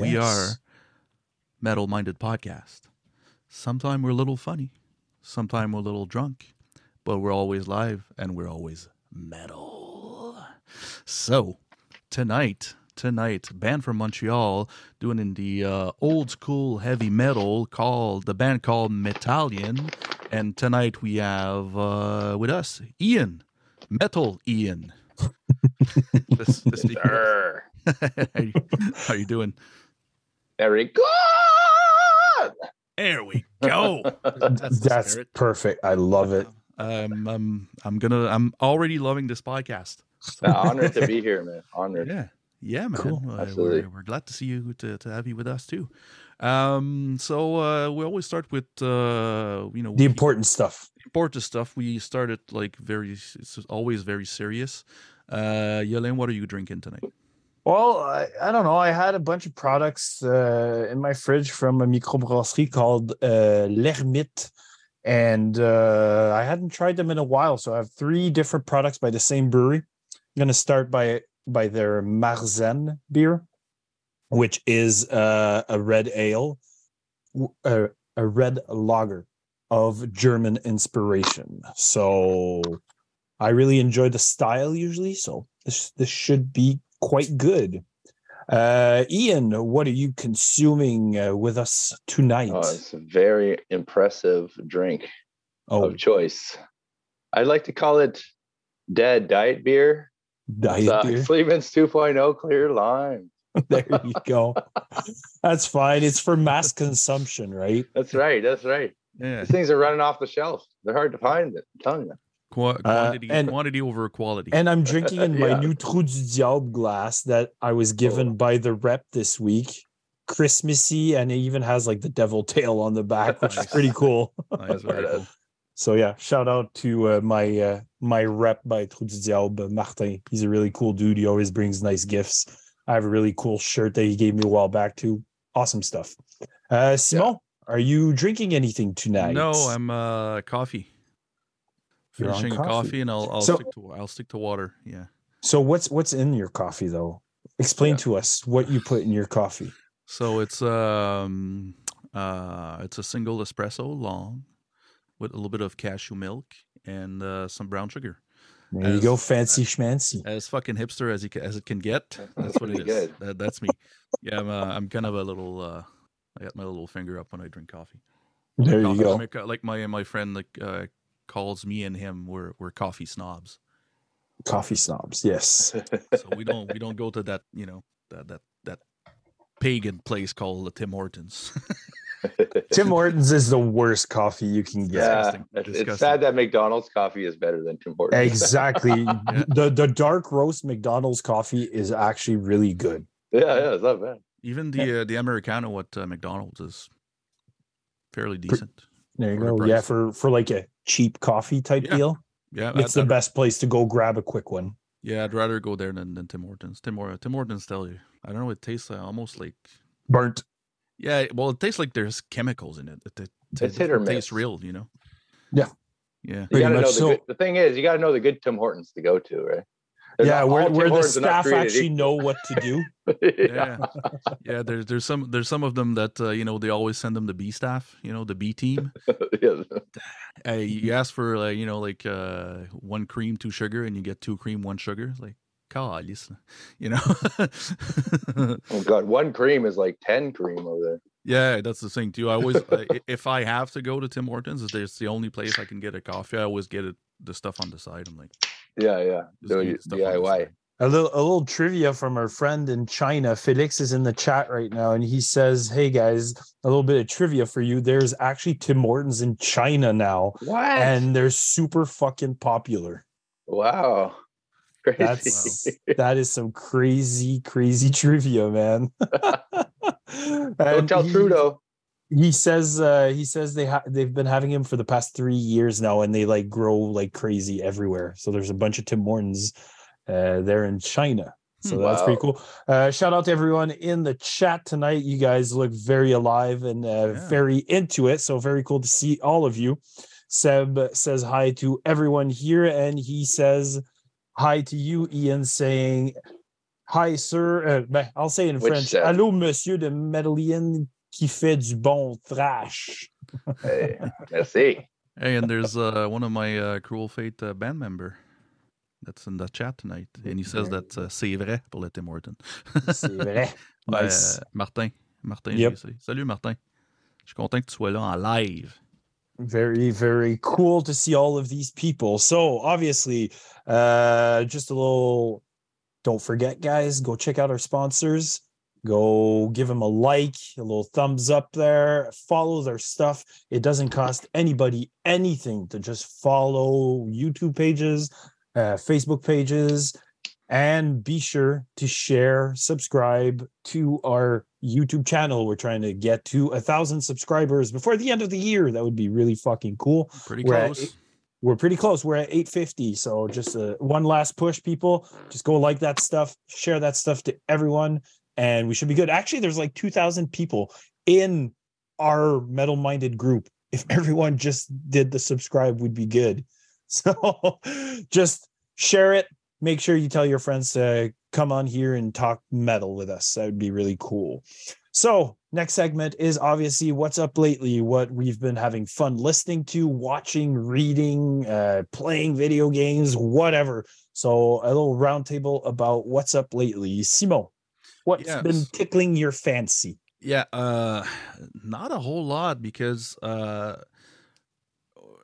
We are metal minded podcast. Sometimes we're a little funny, sometimes we're a little drunk, but we're always live and we're always metal. So tonight, tonight, band from Montreal doing in the uh, old school heavy metal called the band called Metalian, and tonight we have uh, with us Ian, Metal Ian. this, this Sir. how, you, how you doing? Very good. There we go. That's, That's perfect. I love it. Um, I'm I'm gonna I'm already loving this podcast. Uh, honored to be here, man. Honored. Yeah, yeah, man. Cool. Uh, Absolutely. We're, we're glad to see you to, to have you with us too. Um, so uh, we always start with uh, you know The we- important stuff. important stuff. We started like very it's always very serious. Uh, Yelene, what are you drinking tonight? Well, I, I don't know. I had a bunch of products uh, in my fridge from a microbrasserie called uh, L'Ermite, and uh, I hadn't tried them in a while. So I have three different products by the same brewery. I'm going to start by by their Marzen beer, which is uh, a red ale, uh, a red lager of German inspiration. So I really enjoy the style usually. So this this should be quite good. Uh, Ian, what are you consuming uh, with us tonight? Oh, it's a very impressive drink oh, of choice. I'd like to call it Dead Diet Beer. diet It's, uh, beer. Sleeman's 2.0 Clear Lime. there you go. That's fine. It's for mass consumption, right? That's right. That's right. Yeah, These things are running off the shelf. They're hard to find. I'm telling you. Qua- quantity and- quantity over quality. And I'm drinking in my new Trou du Diable glass that I was given Oh. by the rep this week. Christmassy, and it even has like the devil tail on the back, which is pretty cool. Nice, cool. So yeah, shout out to uh, my uh, my rep by Trou du Diable, Martin. He's a really cool dude. He always brings nice gifts. I have a really cool shirt that he gave me a while back too. Awesome stuff. Uh, Simon, are you drinking anything tonight? No, I'm uh coffee. You're on Finishing a coffee. coffee, and I'll I'll So- stick to I'll stick to water. Yeah. So what's what's in your coffee though? Explain Yeah. to us what you put in your coffee. So it's um uh it's a single espresso long with a little bit of cashew milk and uh, some brown sugar. There you go, fancy schmancy. As fucking hipster as you as it can get. That's what it pretty is. good. That, that's me. Yeah, I'm uh, I'm kind of a little uh I got my little finger up when I drink coffee. There you go. Like, like my my friend like uh, calls me and him we're we're coffee snobs. Coffee snobs. Yes. So we don't we don't go to that you know that that that pagan place called the Tim Hortons. Tim Hortons is the worst coffee you can get. yeah, Disgusting. it's, it's Disgusting. sad that McDonald's coffee is better than Tim Hortons. Exactly. The the dark roast McDonald's coffee is actually really good. yeah, yeah, it's not bad. Even the uh, the americano at uh, McDonald's is fairly decent. There you For the go. Yeah, for for like a cheap coffee type Yeah. deal. Yeah, It's I'd, the I'd- best place to go grab a quick one. Yeah, I'd rather go there than, than Tim Hortons. Tim, Tim Hortons tell you, I don't know. It tastes uh, almost like Burnt. yeah. Well, it tastes like there's chemicals in it. It, it, It's hit or it tastes real, you know. Yeah. Yeah. You gotta much know the so. good. The thing is, you gotta know the good Tim Hortons to go to, right? They're yeah, where, where the Hortons are not staff actually know what to do. yeah. Yeah. yeah. There's there's some there's some of them that uh, you know they always send them the B staff, you know, the B team. yeah. uh, you ask for like you know like uh, one cream, two sugar, and you get two cream, one sugar. It's like, God, listen, you know. Oh god, one cream is like ten cream over there. yeah, that's the thing too. I always, uh, i- if I have to go to Tim Hortons, if it's the only place I can get a coffee. I always get it the stuff on the side. I'm like, Yeah, yeah. just So give me you- the stuff DIY. A little a little trivia from our friend in China. Felix is in the chat right now, and he says, "Hey guys, a little bit of trivia for you. There's actually Tim Hortons in China now, What? and they're super fucking popular. wow. Crazy. That's that is some crazy, crazy trivia, man. Don't tell he- Trudeau. He says uh he says they ha- they've been having him for the past three years now, and they like grow like crazy everywhere. So there's a bunch of Tim Hortons uh there in China. So Hmm. that's pretty cool. Uh, shout out to everyone in the chat tonight. You guys look very alive and uh, Yeah. very into it. So very cool to see all of you. Seb says hi to everyone here, and he says hi to you, Ian, saying Hi, sir. Uh, I'll say in Which French. Seth? Allô, monsieur de Madeleine qui fait du bon trash. Hey, merci. Hey, and there's uh, one of my uh, Cruel Fate uh, band member that's in the chat tonight, and he says that uh, c'est vrai pour le Tim Horton. C'est vrai. Nice. Martin. Martin, Yep. j'ai- Salut Martin. Je suis content que tu sois là en live. very very cool to see all of these people so obviously uh just a little don't forget guys go check out our sponsors go give them a like a little thumbs up there follow their stuff. It doesn't cost anybody anything to just follow youtube pages uh, facebook pages and be sure to share subscribe to our youtube channel. We're trying to get to a thousand subscribers before the end of the year. That would be really fucking cool. Pretty We're close. eight- we're pretty close. We're at 850 so just uh, one last push people. Just go like that stuff share that stuff to everyone and we should be good. Actually there's like 2000 people in our metal minded group. If everyone just did the subscribe we'd be good. So just share it. Make sure you tell your friends to come on here and talk metal with us. That would be really cool. So next segment is obviously what's up lately, what we've been having fun listening to, watching, reading, uh, playing video games, whatever. So a little roundtable about what's up lately. Simon, what's been tickling your fancy? Yeah, uh not a whole lot because uh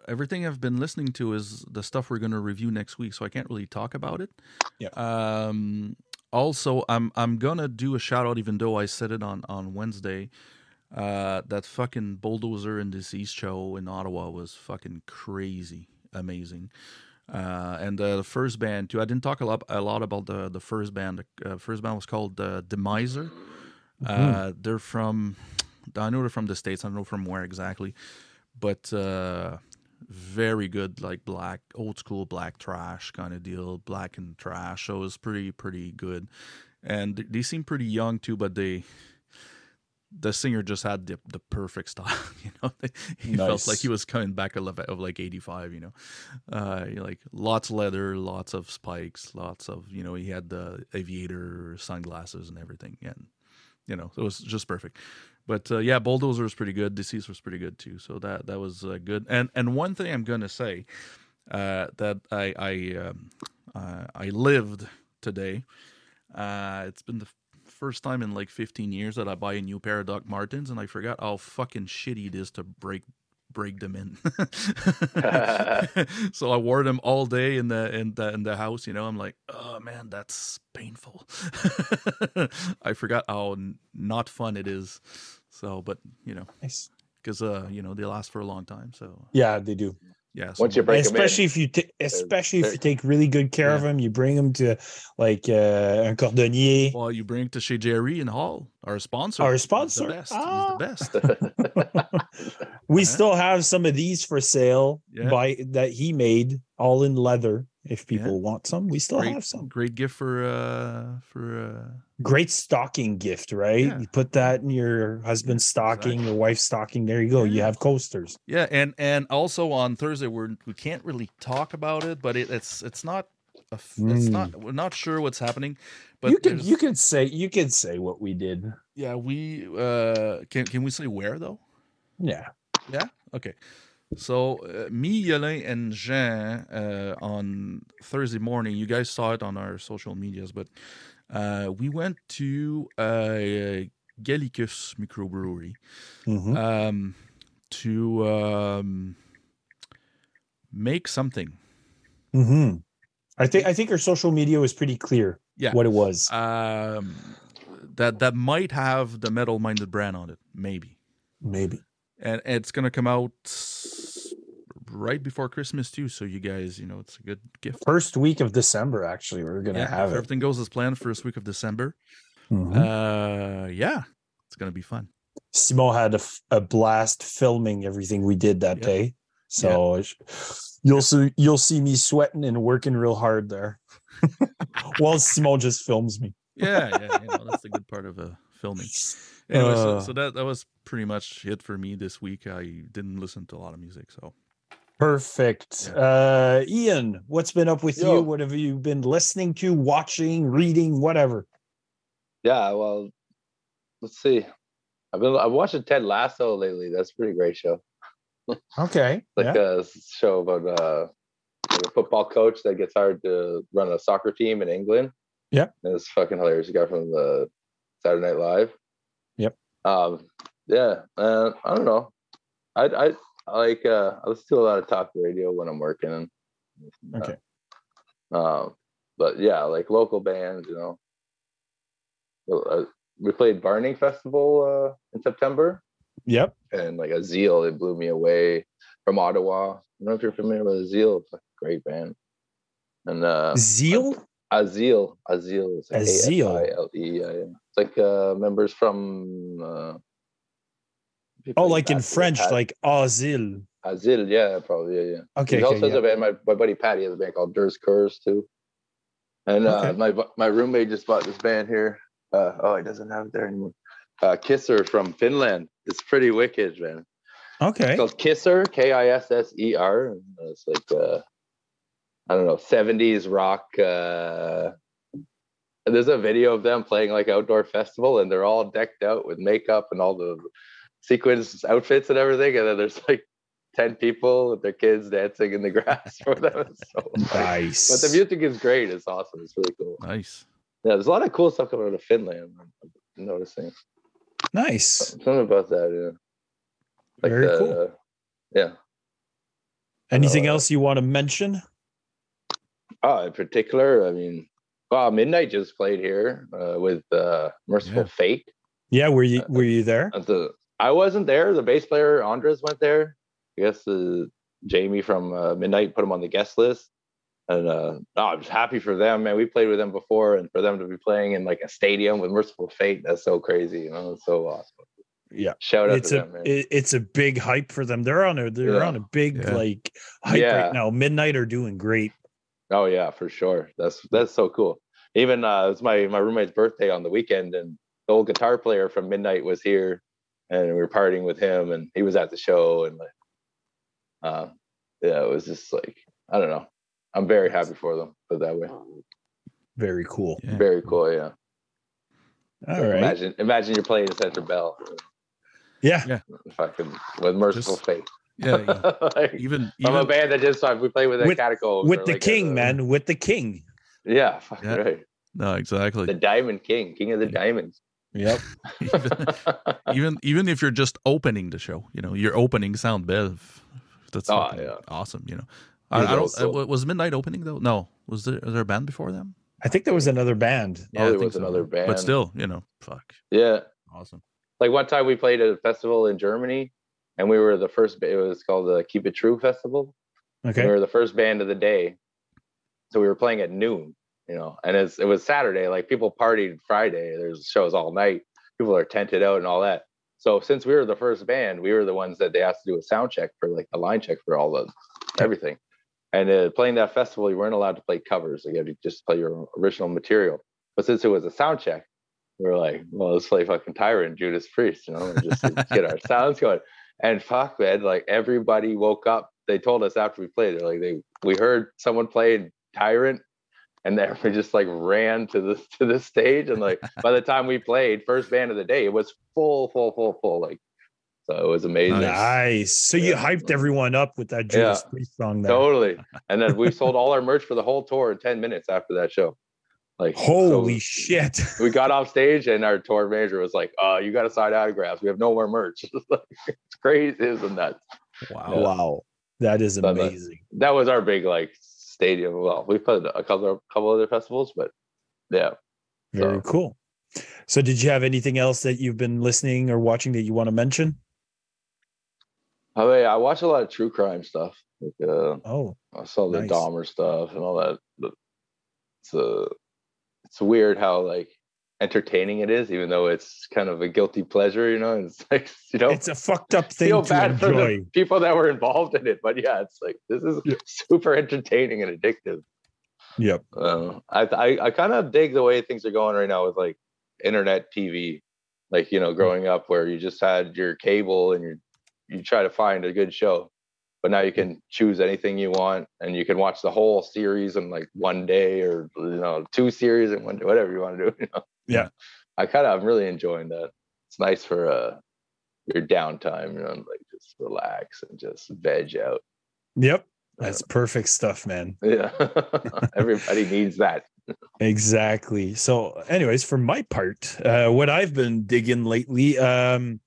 everything I've been listening to is the stuff we're going to review next week, so I can't really talk about it. Yeah. Um also I'm I'm going to do a shout out even though I said it on on Wednesday. Uh that fucking bulldozer and Deceased show in Ottawa was fucking crazy, amazing. Uh, and uh, the first band too. I didn't talk a lot a lot about the the first band. The uh, first band was called uh, Demiser. Uh, they're from, I know they're from the states. I don't know from where exactly, but uh, very good, like black, old school black trash kind of deal, black and trash. So it was pretty, pretty good, and they seem pretty young too. But they, the singer just had the the perfect style. You know, he felt like he was coming back of, of like eighty five. You know, uh, like lots of leather, lots of spikes, lots of you know. He had the aviator sunglasses and everything, and you know, it was just perfect. But uh, yeah, bulldozer was pretty good. Deceased was pretty good too. So that that was uh, good. And and one thing I'm gonna say uh, that I I um, uh, I lived today. Uh, it's been the first time in like 15 years that I buy a new pair of Doc Martens, and I forgot how fucking shitty it is to break break them in. so I wore them all day in the in the in the house. You know, I'm like, oh man, that's painful. I forgot how n- not fun it is. So, but you know, Nice. because uh, you know, they last for a long time. So Yeah, they do. Yeah. So, Once you break them especially in, if you ta- especially if you take really good care of Yeah. them, you bring them to like uh, un cordonnier. well, you bring it to chez Jerry in Hull, our sponsor. Our He's sponsor? the best. Ah. He's the best. We Yeah. still have some of these for sale Yeah. by that he made all in leather. If Yeah. people want some, we still great, have some. great gift for uh for uh Great stocking gift, right? Yeah. You put that in your husband's stocking, exactly. your wife's stocking. There you go. You have coasters. Yeah, and and also on Thursday we're we can't really talk about it, but it, it's it's not a it's not we're not sure what's happening. But Hmm. you can you can say you can say what we did. yeah we uh can can we say where though? Yeah. Yeah. Okay. So uh, me, Yolin, and Jean uh, on Thursday morning. You guys saw it on our social medias, but uh, we went to uh, Gallicus Microbrewery Mhm. um, to um, make something. Mhm. I think I think our social media was pretty clear. Yeah. What it was. Um, that that might have the metal minded brand on it, maybe, Maybe. And it's gonna come out right before Christmas too. So you guys, you know, it's a good gift. First week of December, actually, we're gonna Yeah, have if it. everything goes as planned, first week of December. Mhm. Uh, yeah, it's gonna be fun. Simon had a, f- a blast filming everything we did that day. So it's- you'll see you'll see me sweating and working real hard there. While Simon just films me. Yeah, yeah, you know, that's the good part of uh, filming. Anyway, so, Uh. so that that was pretty much it for me this week. I didn't listen to a lot of music, so Perfect. Yeah. Uh Ian, what's been up with Yo. you? What have you been listening to, watching, reading, whatever? yeah, well, let's see. I've been I've watching Ted Lasso lately. That's a pretty great show. Okay. Like yeah. a show about uh, like a football coach that gets hired to run a soccer team in England. Yeah. And it's fucking hilarious. The guy from the Saturday Night Live. Yep. Um. Yeah. Uh, I don't know. I I, I like uh I listen to a lot of talk radio when I'm working. Okay. Um, but yeah, like local bands, you know. Uh, we played Barning Festival uh, in September, Yep. and like Azil, it blew me away from Ottawa. I don't know if you're familiar with Azil, it's a great band. And uh, Zeal. Azil, Azil, is like Azil. A-S-I-L-E, yeah, yeah. It's like uh, members from. Uh, Oh, like in French, Pat- like Azil. Azil, yeah, probably, yeah, yeah. Okay. he okay, also yeah. a band. My, my buddy Patty has a band called Durs Kurs too. And uh, Okay. my my roommate just bought this band here. Uh, oh, he doesn't have it there anymore. Uh, Kisser from Finland. It's pretty wicked, man. Okay. It's called Kisser, K I S S E R. It's like uh, I don't know, seventies rock. Uh, and there's a video of them playing like outdoor festival, and they're all decked out with makeup and all the sequins outfits and everything. And then there's like ten people with their kids dancing in the grass for them. So. Nice. But the music is great. It's awesome. It's really cool. Nice. Yeah, there's a lot of cool stuff coming out of Finland. I'm noticing Nice. something about that. Yeah, like Very the, cool. Yeah. Anything uh, else you want to mention? Oh, in particular, I mean, well, Midnight just played here uh, with uh, Mercyful Yeah. Fate. Yeah. Were you uh, Were you there? At the I wasn't there. The bass player Andres went there. I guess uh, Jamie from uh, Midnight put him on the guest list, and uh, oh, I'm just happy for them, man. We played with them before, and for them to be playing in like a stadium with Mercyful Fate, that's so crazy. You know, it's so awesome. Yeah. Shout out It's to a them, man. it- it's a big hype for them. They're on a they're Yeah. on a big Yeah. like hype Yeah. right now. Midnight are doing great. Oh yeah, for sure. That's that's so cool. Even uh, it's my my roommate's birthday on the weekend, and the old guitar player from Midnight was here, and we were partying with him, and he was at the show, and like, uh, yeah, it was just like I don't know. I'm very happy for them. Put it that way. Very cool. Yeah. Very cool. Yeah. All right. Imagine imagine you're playing Center Bell. Yeah. Fucking with Mercyful Just- Fate. Yeah. yeah. like, Even I'm a band that just we play with the With- catacombs With the like king, a- man. With the king. Yeah, fucking Yeah. right. no exactly. The Diamond King, King of the Diamonds. Yep. even, even even if you're just opening the show, you know, you're opening Sound Bev. That's Oh, yeah. awesome. You know, I, I don't. also- uh, was Midnight opening though? No. Was there was there a band before them? I think there was another band. Oh, there I think was another band. But still, you know, fuck, Yeah. awesome. Like one time we played at a festival in Germany and we were the first, it was called the Keep It True Festival. Okay. We were the first band of the day. So we were playing at noon, you know, and it's, it was Saturday. Like people partied Friday. There's shows all night. People are tented out and all that. So since we were the first band, we were the ones that they asked to do a sound check for like a line check for all the everything. And uh, playing that festival, you weren't allowed to play covers. Like, you had to just play your original material. But since it was a sound check, we were like, well, let's play fucking Tyrant, Judas Priest, you know, and just get our sounds going. And fuck, man, like everybody woke up. They told us after we played, they're like, they we heard someone playing Tyrant, and then we just like ran to the to the stage. And like by the time we played, first band of the day, it was full, full, full, full. Like, so it was amazing. Nice. So you hyped everyone up with that Judas Priest song there. Totally. And then we sold all our merch for the whole tour in 10 minutes after that show. Like Holy so shit. we got off stage and our tour manager was like, uh, you gotta sign autographs. We have no more merch. it's crazy, isn't that? Wow. Wow. That is But, amazing. That was our big like stadium. Well, we played a couple couple other festivals, but yeah. Very so- cool. So did you have anything else that you've been listening or watching that you want to mention? I mean, I watch a lot of true crime stuff. Like uh Oh, I saw the Nice. Dahmer stuff and all that. But it's uh, it's weird how like entertaining it is, even though it's kind of a guilty pleasure. You know, and it's like you know, it's a fucked up thing feel to bad for enjoy. the people that were involved in it. But yeah, it's like this is Yeah. super entertaining and addictive. Yep. Uh, I I, I kind of dig the way things are going right now with like internet TV. Like you know, growing up where you just had your cable and you you try to find a good show, but now you can choose anything you want and you can watch the whole series in like one day or you know two series in one day, whatever you want to do. You know? Yeah. I kind of I'm really enjoying that. It's nice for uh your downtime, you know, like just relax and just veg out. Yep. That's perfect stuff, man. Yeah. Everybody needs that. Exactly. So, anyways, for my part, uh, what I've been digging lately, um,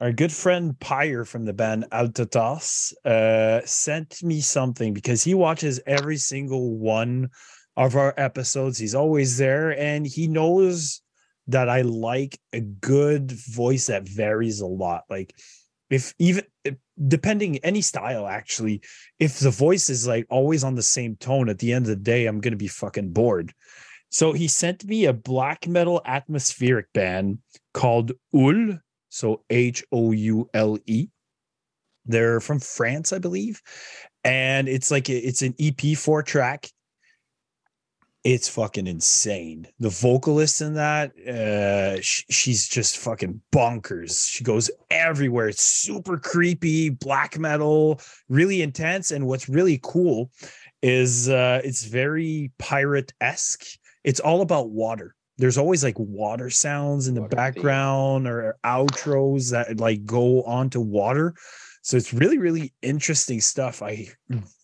our good friend Pyre from the band Altatas uh, sent me something because he watches every single one of our episodes. He's always there and he knows that I like a good voice that varies a lot. Like, if even depending any style, actually, if the voice is like always on the same tone at the end of the day, I'm going to be fucking bored. So he sent me a black metal atmospheric band called Houle so H O U L E. They're from France, I believe, and it's like it's an EP four track. It's fucking insane. The vocalist in that, uh, sh- she's just fucking bonkers. She goes everywhere. It's super creepy, black metal, really intense. And what's really cool is uh, it's very pirate esque. It's all about water there's always like water sounds in the water background theme. or outros that like go onto water. So it's really, really interesting stuff. I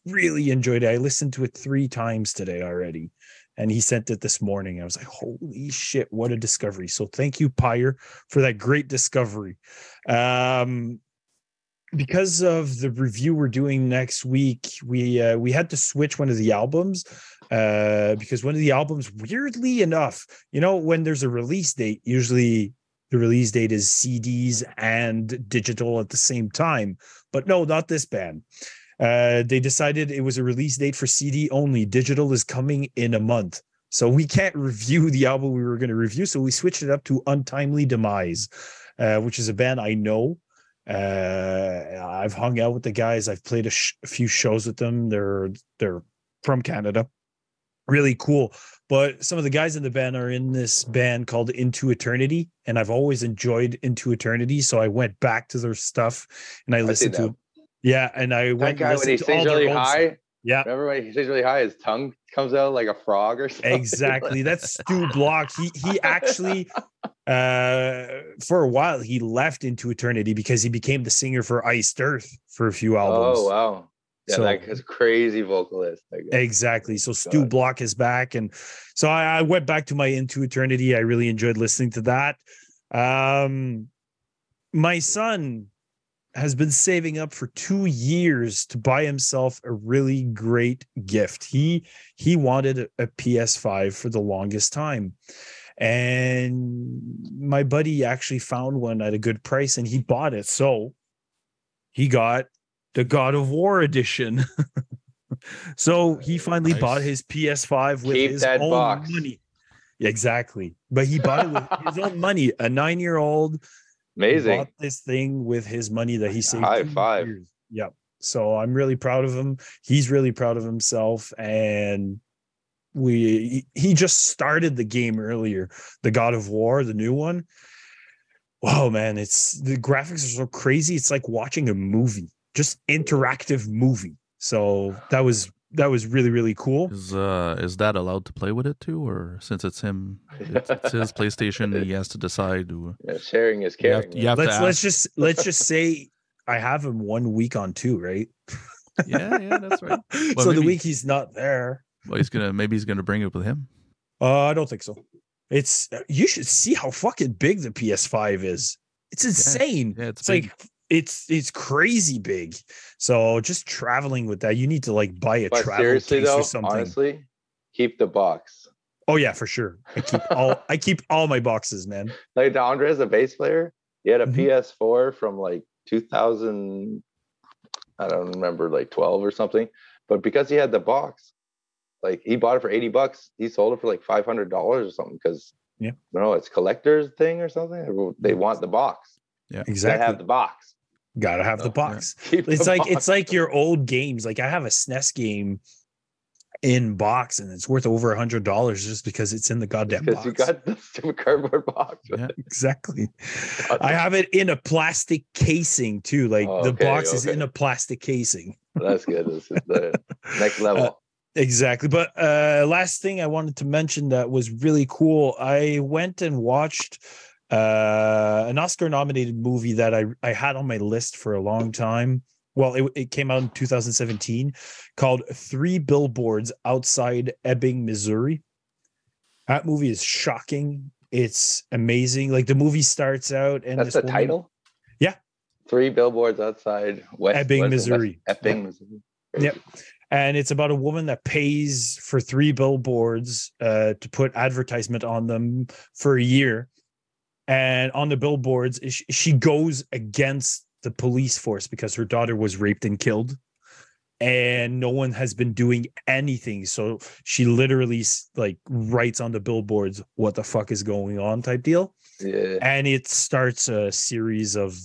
really enjoyed it. I listened to it three times today already. And he sent it this morning. I was like, holy shit, what a discovery. So thank you, Pyre, for that great discovery. Um, because of the review we're doing next week, we uh, we had to switch one of the albums uh, because one of the albums, weirdly enough, you know, when there's a release date, usually the release date is CDs and digital at the same time. But no, not this band. Uh, they decided it was a release date for CD only. Digital is coming in a month. So we can't review the album we were going to review. So we switched it up to Untimely Demise, uh, which is a band I know. Uh, I've hung out with the guys. I've played a, sh- a few shows with them. They're they're from Canada really cool. But some of the guys in the band are in this band called Into Eternity, and I've always enjoyed Into Eternity. So I went back to their stuff and I listened to, yeah, and I that went. guy when he sings really high. Stuff. Yeah, remember when he sings really high, his tongue comes out like a frog or something. Exactly, that's Stu Block. He he actually, uh, for a while he left Into Eternity because he became the singer for Iced Earth for a few albums. Oh wow! Yeah, so, like his crazy vocalist. Exactly. So Stu Block is back. And so I, I, went back to my Into Eternity. I really enjoyed listening to that. Um, my son has been saving up for two years to buy himself a really great gift. He he wanted a, a PS5 for the longest time. And my buddy actually found one at a good price and he bought it. So he got the God of War edition. so he finally nice. bought his PS5 with Keep his own box. money. Exactly. But he bought it with his own money. A nine year old amazing bought this thing with his money that he saved. High five. Years. Yep. So I'm really proud of him. He's really proud of himself. And we he just started the game earlier, the God of War, the new one. Wow, man, it's the graphics are so crazy. It's like watching a movie just interactive movie. So that was that was really really cool. Is uh is that allowed to play with it too, or since it's him, it's, it's his PlayStation, he has to decide. Yeah, sharing is caring. You have, you have let's let's just let's just say I have him one week on two, right? yeah, yeah, that's right. Well, so maybe, the week he's not there. Well, he's gonna maybe he's gonna bring it with him. Uh, I don't think so. It's you should see how fucking big the PS5 is. It's insane. Yeah, yeah it's, it's like it's it's crazy big. So just traveling with that, you need to like buy a but travel seriously, case though, or something. Honestly, keep the box. Oh yeah, for sure. I keep all I keep all my boxes, man. Like Andre is a bass player, he had a mm-hmm. PS4 from like 2000. I don't remember, like 12 or something. But because he had the box, like he bought it for 80 bucks, he sold it for like 500 dollars or something. Because yeah, no, it's collector's thing or something. They want the box. Yeah, exactly. They have the box. Gotta have oh, the box. Yeah. It's the like box. it's like your old games. Like I have a SNES game in box and it's worth over a hundred dollars just because it's in the goddamn because box. you got the stupid cardboard box. Yeah, exactly. I have it in a plastic casing too. Like oh, the box okay. is in a plastic casing. That's good. This is the next level. Uh, Exactly. But uh last thing I wanted to mention that was really cool. I went and watched uh an Oscar nominated movie that I I had on my list for a long time. Well, it, it came out in 2017 called Three Billboards Outside Ebbing, Missouri. That movie is shocking. It's amazing. Like the movie starts out and That's the woman- title. Yeah. Three billboards outside West Ebbing, West- Missouri. West, Ebbing, Missouri. Yep. and it's about a woman that pays for three billboards uh, to put advertisement on them for a year and on the billboards she goes against the police force because her daughter was raped and killed and no one has been doing anything so she literally like writes on the billboards what the fuck is going on type deal Yeah. and it starts a series of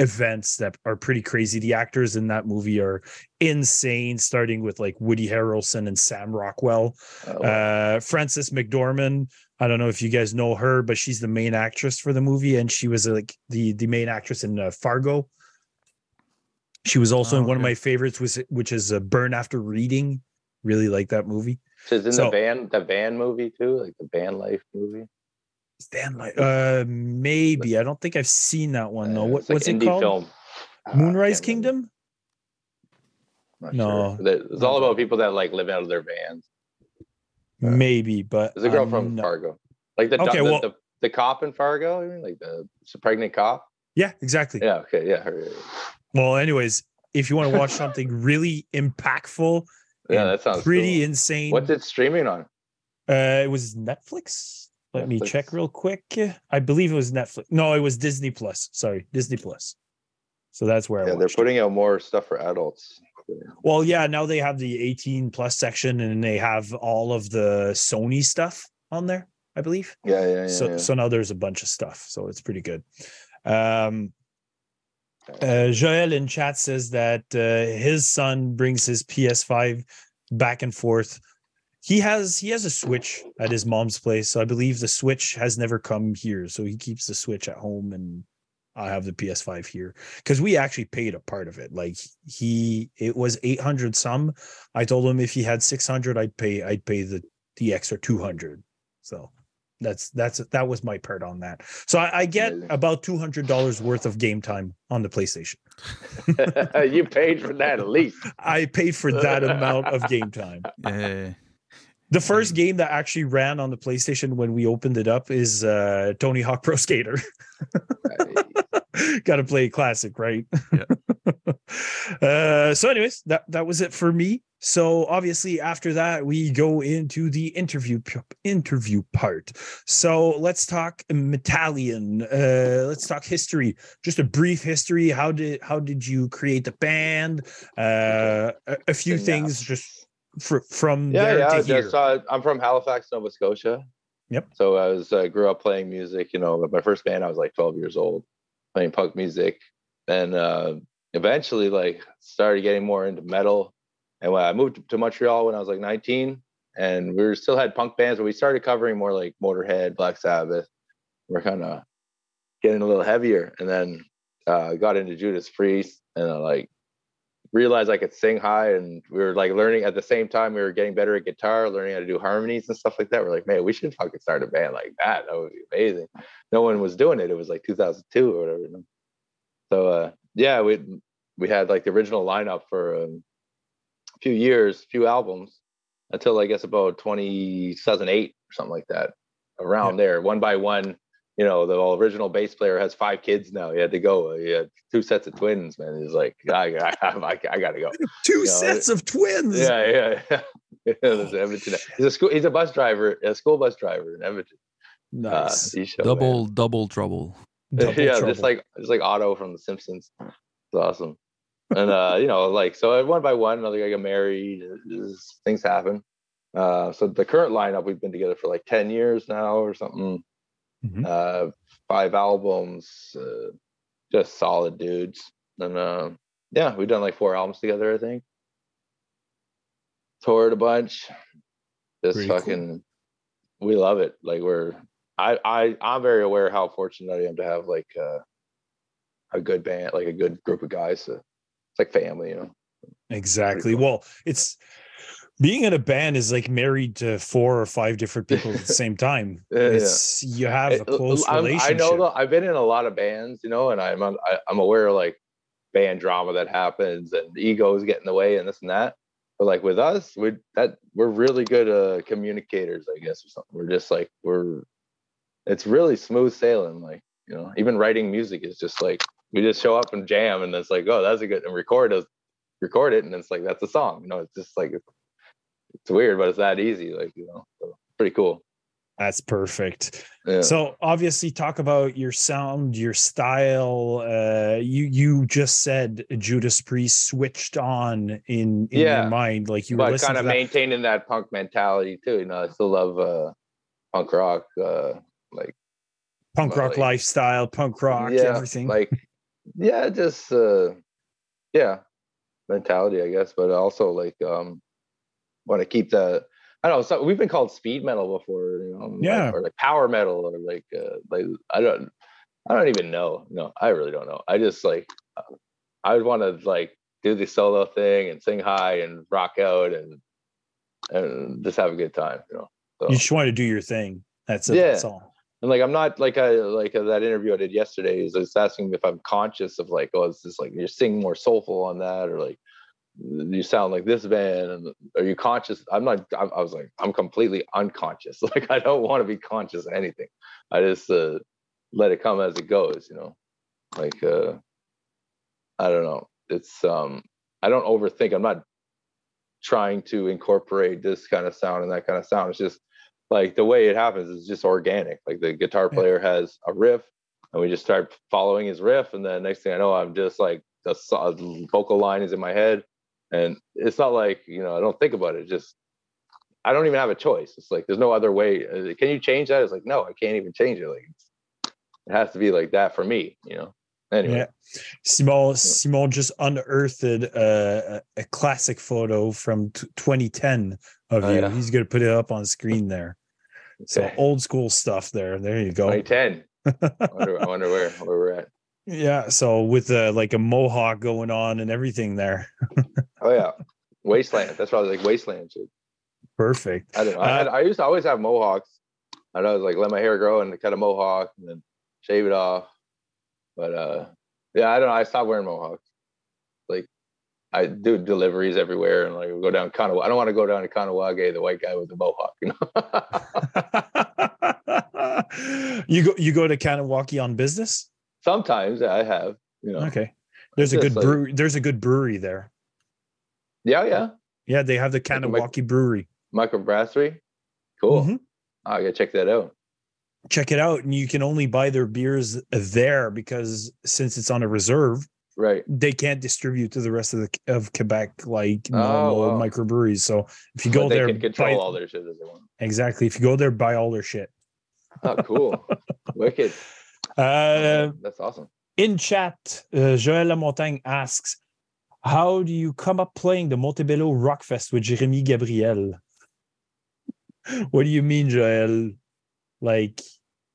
events that are pretty crazy. The actors in that movie are insane, starting with like Woody Harrelson and Sam Rockwell. Oh, Uh, Frances McDormand. I don't know if you guys know her, but she's the main actress for the movie, and she was uh, like the the main actress in uh, Fargo. She was also Oh, in one of my favorites, was which is uh, Burn After Reading. Really like that movie. She's in so- the van, the van movie too, like the van life movie. Stan like uh maybe I don't think I've seen that one though. Uh, What, like what's it called? Film. Ah, Moonrise can't. Kingdom. Not No. sure. It's all about people that like live out of their vans. Uh, Maybe, but There's a girl I'm from not- Fargo, like the, Okay, the, well- the the cop in Fargo, like the, the pregnant cop. Yeah, exactly. Yeah, okay, yeah, Well, anyways, if you want to watch something really impactful, yeah. That sounds pretty cool. insane. What's it streaming on? Uh, it was Netflix. Let me check real quick. I believe it was Netflix. No, it was Disney Plus. Sorry, Disney Plus. So that's where I Yeah, they're watched it. putting out more stuff for adults. Well, yeah, now they have the 18 plus section and they have all of the Sony stuff on there, I believe. Yeah, yeah, yeah. so yeah. so now there's a bunch of stuff. So it's pretty good. Um uh, Joel in chat says that uh, his son brings his PS5 back and forth. He has he has a Switch at his mom's place, so I believe the Switch has never come here. So he keeps the Switch at home, and I have the PS5 here because we actually paid a part of it. Like he, it was eight hundred some. I told him if he had six hundred, I'd pay I'd pay the the extra two hundred. So that's that's that was my part on that. So I, I get about two hundred dollars worth of game time on the PlayStation. you paid for that at least. I paid for that amount of game time. Yeah. The first game that actually ran on the PlayStation when we opened it up is uh, Tony Hawk Pro Skater. Got to play classic, right? uh, so, anyways, that that was it for me. So, obviously, after that, we go into the interview interview part. So, let's talk Metalian. Uh, let's talk history. Just a brief history. How did how did you create the band? Uh, a, a few things just fr- from yeah, there yeah. to I here. just, uh, I'm from Halifax, Nova Scotia. Yep. So I was uh, grew up playing music. You know, my first band I was like 12 years old, playing punk music. Then uh, eventually, like, started getting more into metal. And when I moved to Montreal when I was like 19, and we were still had punk bands, but we started covering more like Motorhead, Black Sabbath. We're kind of getting a little heavier, and then uh, got into Judas Priest, and I like realized I could sing high, and we were like learning at the same time. We were getting better at guitar, learning how to do harmonies and stuff like that. We're like, man, we should fucking start a band like that. That would be amazing. No one was doing it. It was like 2002 or whatever. So uh, yeah, we we had like the original lineup for um, a few years, few albums, until I guess about 2008 or something like that. Around there, one by one, you know, the original bass player has five kids now. He had to go. He had two sets of twins, man. He's like, I, I, I, I gotta go. Two Yeah, sets of twins. Yeah, yeah, yeah. yeah Edmonton. He's a school. He's a bus driver, a school bus driver in Edmonton. Uh, Nice. he showed, Double, double trouble. Double yeah, trouble. just like just like Otto from The Simpsons. It's awesome. And uh, you know, like so, one by one, another guy got married. Just, things happen. Uh, so the current lineup, we've been together for like ten years now, or something. Mhm. Uh, five albums, uh, just solid dudes. And uh, yeah, we've done like four albums together, I think. Toured a bunch. Just Pretty cool. fucking, we love it. Like we're, I, I, I'm very aware how fortunate I am to have like uh, a good band, like a good group of guys. So it's like family, you know. Exactly. cool. Well, it's being in a band is like married to four or five different people at the same time. Yeah, it's you have a It- close I'm- relationship. I know though, I've been in a lot of bands, you know, and I'm I, I'm aware of like band drama that happens and egos get in the way and this and that. But like with us, we that we're really good uh communicators, I guess, or something. We're just like we're it's really smooth sailing. Like, you know, even writing music is just like we just show up and jam and it's like, oh, that's a good and record it, record it, and it's like that's a song. You know, it's just like it's weird, but it's that easy. Like, you know, so pretty cool. That's perfect. Yeah. So obviously talk about your sound, your style. Uh you you just said Judas Priest switched on in, in Yeah. your mind. Like you were but listening kind of that. maintaining that punk mentality too. You know, I still love uh, punk rock, uh, like punk rock like- lifestyle, punk rock, yeah, everything. like yeah, just uh, yeah, mentality, I guess. But also like um, want to keep the. I don't know. So we've been called speed metal before, you know, like- Yeah. or like power metal, or like uh, like I don't, I don't even know. No, I really don't know. I just like, uh, I would want to like do the solo thing and sing high and rock out and and just have a good time, you know. So. you just want to do your thing. That's it. Yeah. That's all. And like I'm not like I like uh, that interview I did yesterday is it's asking me if I'm conscious of like oh is this like you're singing more soulful on that or like you sound like this band and are you conscious? I'm not. I, I was like I'm completely unconscious. Like I don't want to be conscious of anything. I just uh, let it come as it goes. You know, like uh, I don't know. It's um I don't overthink. I'm not trying to incorporate this kind of sound and that kind of sound. It's just like the way it happens is just organic. Like the guitar player has a riff, and we just start following his riff, and then next thing I know, I'm just like the vocal line is in my head, and it's not like you know I don't think about it. Just I don't even have a choice. It's like there's no other way. Can you change that? It's like no, I can't even change it. Like it has to be like that for me. You know. Anyway. Yeah. Simon Simon just unearthed a, a classic photo from t- 2010 of Oh, you. yeah. He's gonna put it up on screen there. So Okay. old school stuff there. There you go. 2010. I wonder, I wonder where where we're at. Yeah. So with uh, like a mohawk going on and everything there. Oh yeah, Wasteland. That's probably like Wasteland shit. Perfect. I don't know. I, had, I used to always have mohawks. I was like let my hair grow and cut a mohawk and then shave it off. But uh, yeah, I don't know. I stopped wearing mohawks. Like I do deliveries everywhere and like go down Kahnawake. I don't want to go down to Kahnawake, the white guy with the mohawk. You know. you go you go to Kahnawake on business? Sometimes I have. You know. Okay. There's a good like- brewery. There's a good brewery there. Yeah, yeah. Yeah, they have the Like Kahnawake brewery. Microbrasserie. Cool. Mhm. I gotta check that out. Check it out. And you can only buy their beers there because since it's on a reserve, Right. they can't distribute to the rest of the of Quebec like normal wow. microbreweries. So if you go they there, can control buy, all their shit as they want. exactly. If you go there, buy all their shit. Oh, cool. Wicked. Uh, That's awesome. in chat, uh, Joël Lamontagne asks, "How do you come up playing the Montebello Rockfest with Jeremy Gabriel?" what do you mean, Joël? Like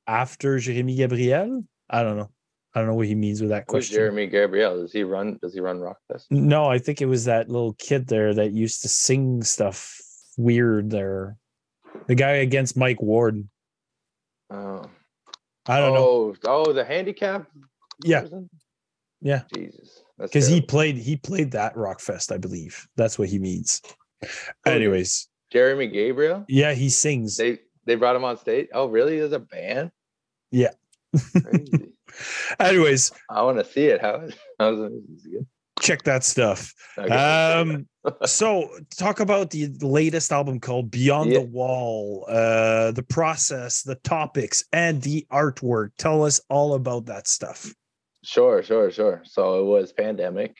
after Jeremy Gabriel? I don't know. I don't know what he means with that Who's question. Jeremy Gabriel? Does he run? Does he run Rockfest? No, I think it was that little kid there that used to sing stuff weird there. The guy against Mike Ward. Oh, I don't know. oh, oh, the handicap. Yeah, person? Yeah. Jesus, because he played he played that Rockfest, I believe. That's what he means. Oh, Anyways, Jeremy Gabriel. yeah, he sings. They they brought him on stage. Oh, really? There's a band. Yeah. Crazy. Anyways, I want to see it. How? How's it good? Check that stuff. Um, so talk about the latest album called Beyond Yeah. the Wall, uh, the process, the topics, and the artwork. Tell us all about that stuff. Sure, sure, sure. So it was pandemic.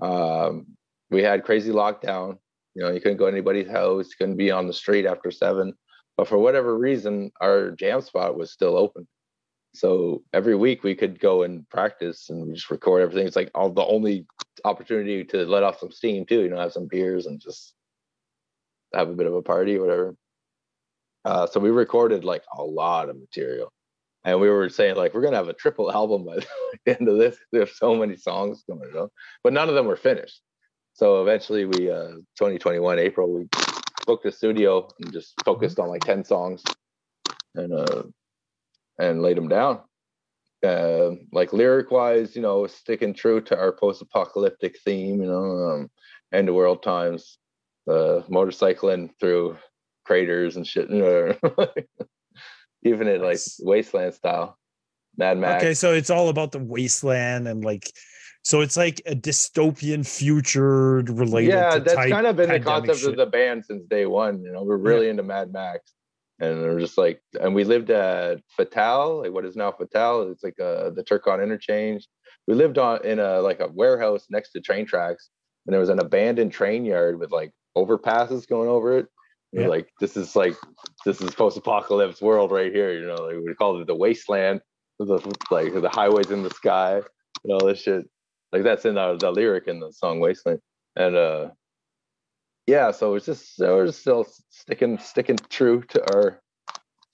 Um, we had crazy lockdown. You know, you couldn't go to anybody's house, couldn't be on the street after seven. But for whatever reason, our jam spot was still open. So every week we could go and practice and we just record everything. It's like all the only opportunity to let off some steam too, you know, have some beers and just have a bit of a party, whatever. Uh, so we recorded like a lot of material and we were saying like we're gonna have a triple album by the end of this. There's so many songs coming out, but none of them were finished. So eventually, we uh, 2021 April we booked a studio and just focused on like 10 songs and uh and laid them down. Uh, like lyric wise, you know, sticking true to our post-apocalyptic theme, you know, um, end of world times, uh, motorcycling through craters and shit, you know, even in like wasteland style. Mad Max. Okay, so it's all about the wasteland and like, so it's like a dystopian future related. yeah, that's kind of been the concept shit. of the band since day one. You know, we're really into Mad Max, and we're just like, and we lived at Fatal, like what is now Fatal. It's like uh, the Turcot interchange. We lived on in a like a warehouse next to train tracks, and there was an abandoned train yard with like overpasses going over it. Yeah. like, this is like this is post-apocalypse world right here. You know, like we called it the wasteland. The, like the highways in the sky and all this shit. Like that's in the, the lyric in the song Wasteland. And uh yeah, so it's just so we're just still sticking sticking true to our,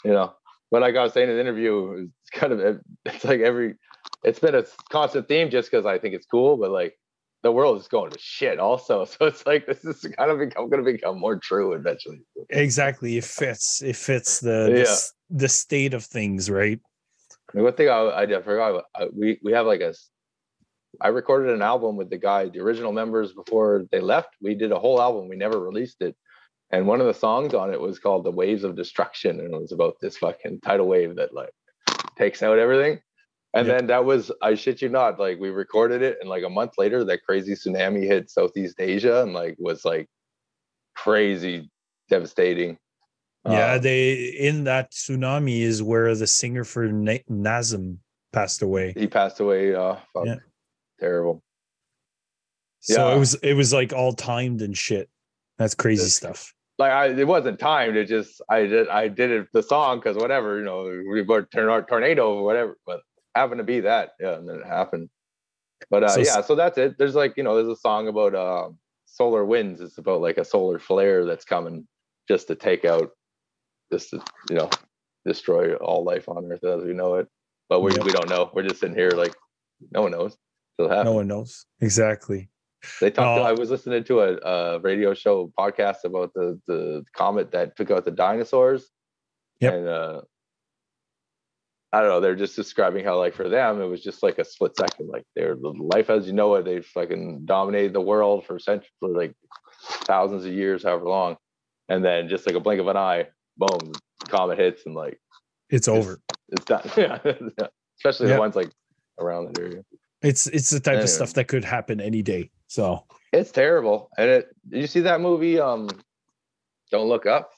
you know, what I was saying in the interview, it's kind of it's like every it's been a constant theme just because I think it's cool, but like the world is going to shit also. So it's like this is kind of become gonna become more true eventually. exactly. It fits. It fits the the, Yeah. s- the state of things, right? I mean, one thing I, I, forgot, I, we we have like a, I recorded an album with the guy, the original members before they left. We did a whole album. We never released it, and one of the songs on it was called "The Waves of Destruction," and it was about this fucking tidal wave that like takes out everything. And then that was, I shit you not, like we recorded it, and like a month later, that crazy tsunami hit Southeast Asia, and like was like crazy devastating. yeah, Uh, they in that tsunami is where the singer for Na- Nasum passed away. he passed away. Uh, fuck, Yeah. Terrible. So Yeah. it was it was like all timed and shit. That's crazy That's- stuff. like I it wasn't timed. It just I did I did it the song because whatever you know we were tornado tornado or whatever, but happened to be that yeah, and then it happened. But uh, So yeah, so that's it. There's like you know there's a song about uh, solar winds. It's about like a solar flare that's coming just to take out, just to you know destroy all life on Earth as we know it. But we Yep. we don't know. We're just sitting here like no one knows. Happen. No one knows exactly. They talked. Oh. I was listening to a, a radio show podcast about the the comet that took out the dinosaurs. Yep. And uh, I don't know. They're just describing how, like, for them, it was just like a split second. Like, their life as you know it, they fucking dominated the world for centuries, for like thousands of years, however long, and then just like a blink of an eye, boom, comet hits, and like It's over. it's done. yeah, especially Yeah. the ones like around that area. It's it's the type Anyway. of stuff that could happen any day. So It's terrible. And it. Did you see that movie? Um, Don't look up.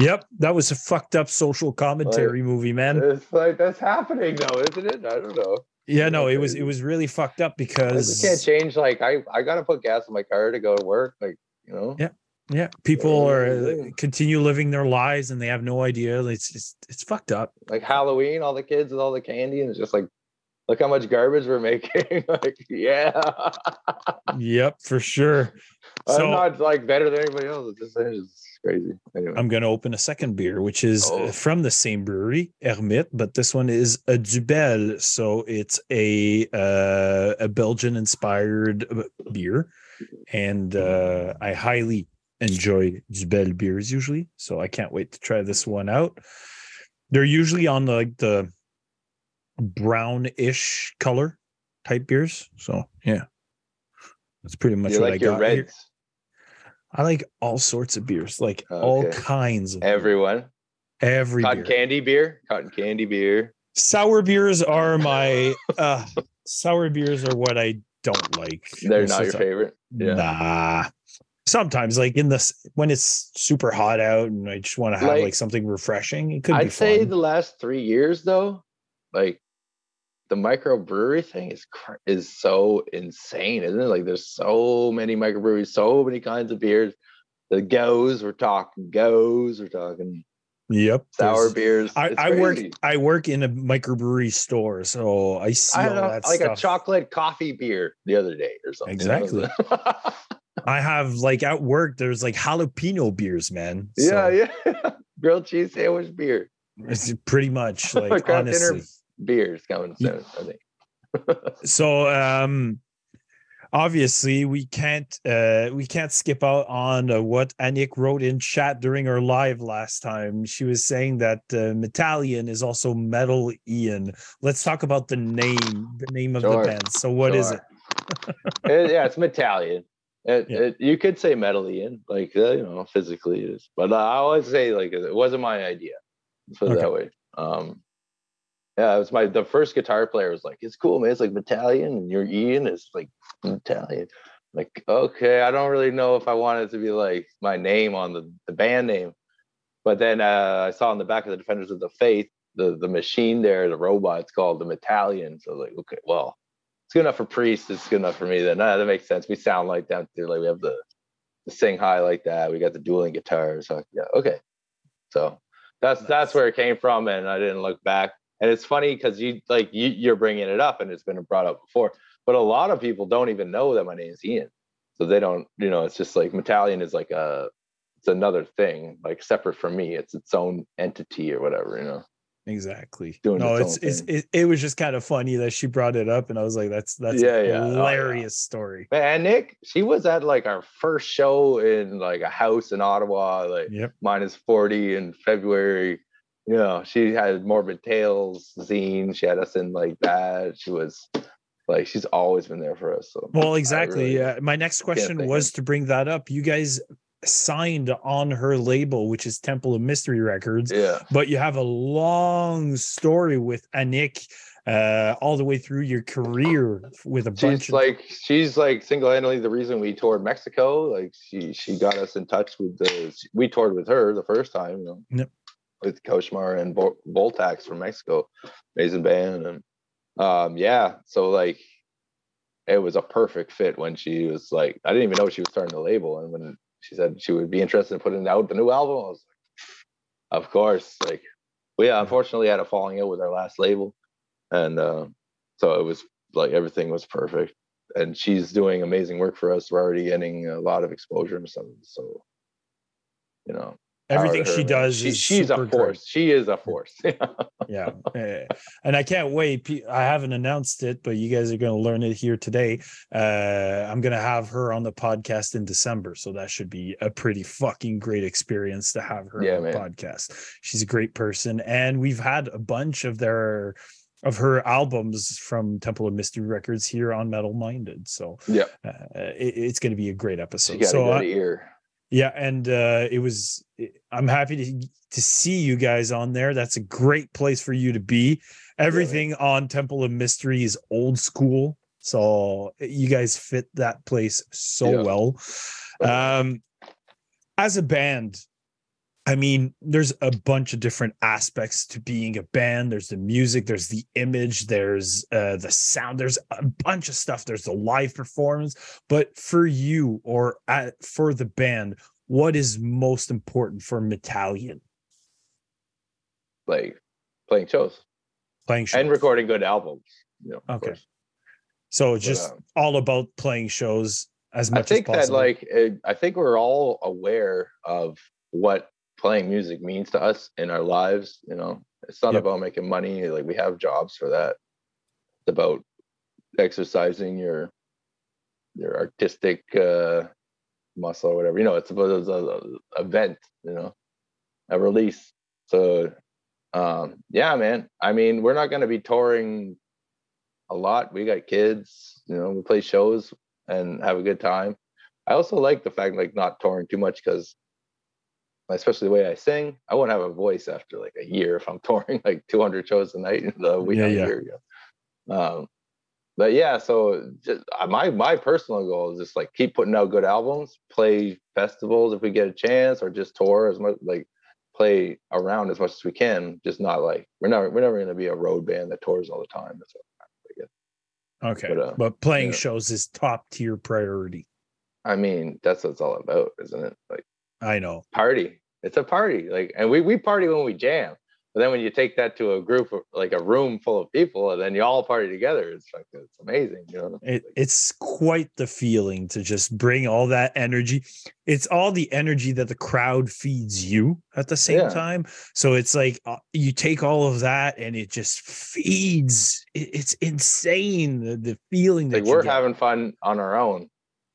yep, that was a fucked up social commentary movie, man. It's like that's happening though, isn't it? I don't know. Yeah, no, it was it was really fucked up because just can't change. Like I, I gotta put gas in my car to go to work. Like you know. Yeah. yeah, people are uh, continue living their lives and they have no idea. It's just it's fucked up. Like Halloween, all the kids with all the candy, and it's just like, look how much garbage we're making. like yeah, yep, for sure. So I'm not like better than anybody else. It's just it's crazy. Anyway, I'm going to open a second beer, which is uh, Oh. from the same brewery, Hermit, but this one is a Dubbel. So it's a uh, a Belgian inspired uh, beer, and uh, I highly enjoy Dubbel beers usually. So I can't wait to try this one out. They're usually on the, like the brownish color type beers. So yeah, that's pretty much you what like I got. reds, here. I like all sorts of beers, like all kinds of beer. everyone. every Cotton beer. candy beer, cotton candy beer. Sour beers are my uh sour beers are what I don't like. They're not your favorite. Yeah. Nah. Sometimes, like in this when it's super hot out and I just want to have like, Like, something refreshing, it could be I'd say the last three years though, like the microbrewery thing is is so insane, isn't it? Like there's so many microbreweries, so many kinds of beers. The goes, we're talking goes, we're talking yep. sour beers. I, I work. I work in a microbrewery store, so I see I all a, that like stuff. a chocolate coffee beer the other day or something. Exactly. I have like at work, there's like jalapeno beers, man. yeah, So yeah. Grilled cheese sandwich beer. It's pretty much like Kraft Dinner honestly. Beers coming soon, I think. so um obviously we can't uh we can't skip out on uh, what Anik wrote in chat during her live last time. She was saying that uh, Metallion is also Metal Ian. Let's talk about the name, the name of Sure. the band. So what is Sure. it? It- yeah, it's Metallion. It, Yeah. it, you could say Metalian, like uh, you know, physically it is. But I always say like it wasn't my idea. Let's Put it Okay. that way. Um, yeah, it was my the first guitar player was like, "It's cool, man. It's like Metallion, and your Ian is like Italian." Like, okay, I don't really know if I wanted it to be like my name on the, the band name. But then uh, I saw on the back of the Defenders of the Faith, the the machine there, the robot, it's called the Metallion. So like, okay, well, it's good enough for Priest. It's good enough for me. Then nah, that makes sense. We sound like them too. Like we have the, the sing high like that. We got the dueling guitars. So yeah, okay. So that's that's where it came from, and I didn't look back. And it's funny because you like you, you're bringing it up, and it's been brought up before. But a lot of people don't even know that my name is Ian, so they don't. You know, it's just like Metalian is like a it's another thing, like separate from me. It's its own entity or whatever. You know. Exactly. Doing no, its it's it's it, it was just kind of funny that she brought it up, and I was like, "That's that's Yeah, a yeah. Oh, yeah. hilarious story." Man, Nick, she was at like our first show in like a house in Ottawa, like Yep. minus 40 in February. You know, she had Morbid Tales zine. She had us in like that. She was like, she's always been there for us. So Well, exactly. really- uh, my next question was to bring that up. You guys signed on her label, which is Temple of Mystery Records, yeah. but you have a long story with Anik uh, all the way through your career with a bunch She's of like she's like single-handedly the reason we toured Mexico. Like she she got us in touch with the we toured with her the first time, you know. Yep. With Koshmar and Voltax from Mexico, amazing band, and um yeah, so like it was a perfect fit when she was like I didn't even know she was starting the label, and when she said she would be interested in putting out the new album, I was like, of course, like we unfortunately had a falling out with our last label, and uh, so it was like everything was perfect and she's doing amazing work for us. We're already getting a lot of exposure and stuff. So, you know, everything her, she does. She, she's a super great. force. She is a force. yeah eh, and i can't wait i haven't announced it but you guys are going to learn it here today uh i'm going to have her on the podcast in december so that should be a pretty fucking great experience to have her Yeah, on the man. podcast she's a great person and we've had a bunch of their of her albums from temple of mystery records here on metal minded so yeah, uh, it, it's going to be a great episode got so a I- ear. Yeah, and uh, it was. I'm happy to to see you guys on there. That's a great place for you to be. Everything on Temple of Mystery is old school, so you guys fit that place so Yeah. well. Um, as a band, I mean, there's a bunch of different aspects to being a band. There's the music, there's the image, there's uh, the sound, there's a bunch of stuff. There's the live performance. But for you or at, for the band, what is most important for Metalian Like playing shows playing shows? and recording good albums. You know, Okay. course. So it's But, just um, all about playing shows as much I think that like I think we're all aware of what playing music means to us in our lives. You know, it's not Yep. about making money. Like we have jobs for that. It's about exercising your your artistic uh, muscle or whatever. You know, it's about it's a, a event. You know, a release. So, um, yeah, man. I mean, we're not going to be touring a lot. We got kids. You know, we play shows and have a good time. I also like the fact like not touring too much because especially the way I sing, I won't have a voice after like a year if I'm touring like 200 shows a night in the week Yeah, a yeah. year. Yeah. Um, but yeah, so just, uh, my my personal goal is just like keep putting out good albums, play festivals if we get a chance, or just tour as much like play around as much as we can. Just not like we're not we're never gonna be a road band that tours all the time. That's okay, but, uh, but playing yeah. shows is top tier priority. I mean, that's what it's all about, isn't it? Like I know. party. It's a party. Like, and we we party when we jam. But then when you take that to a group of like a room full of people, and then you all party together, it's like it's amazing. You know, It, it's quite the feeling to just bring all that energy. It's all the energy that the crowd feeds you at the same Yeah. time. So it's like uh, you take all of that and it just feeds. It, it's insane the, the feeling that like we're get. having fun on our own.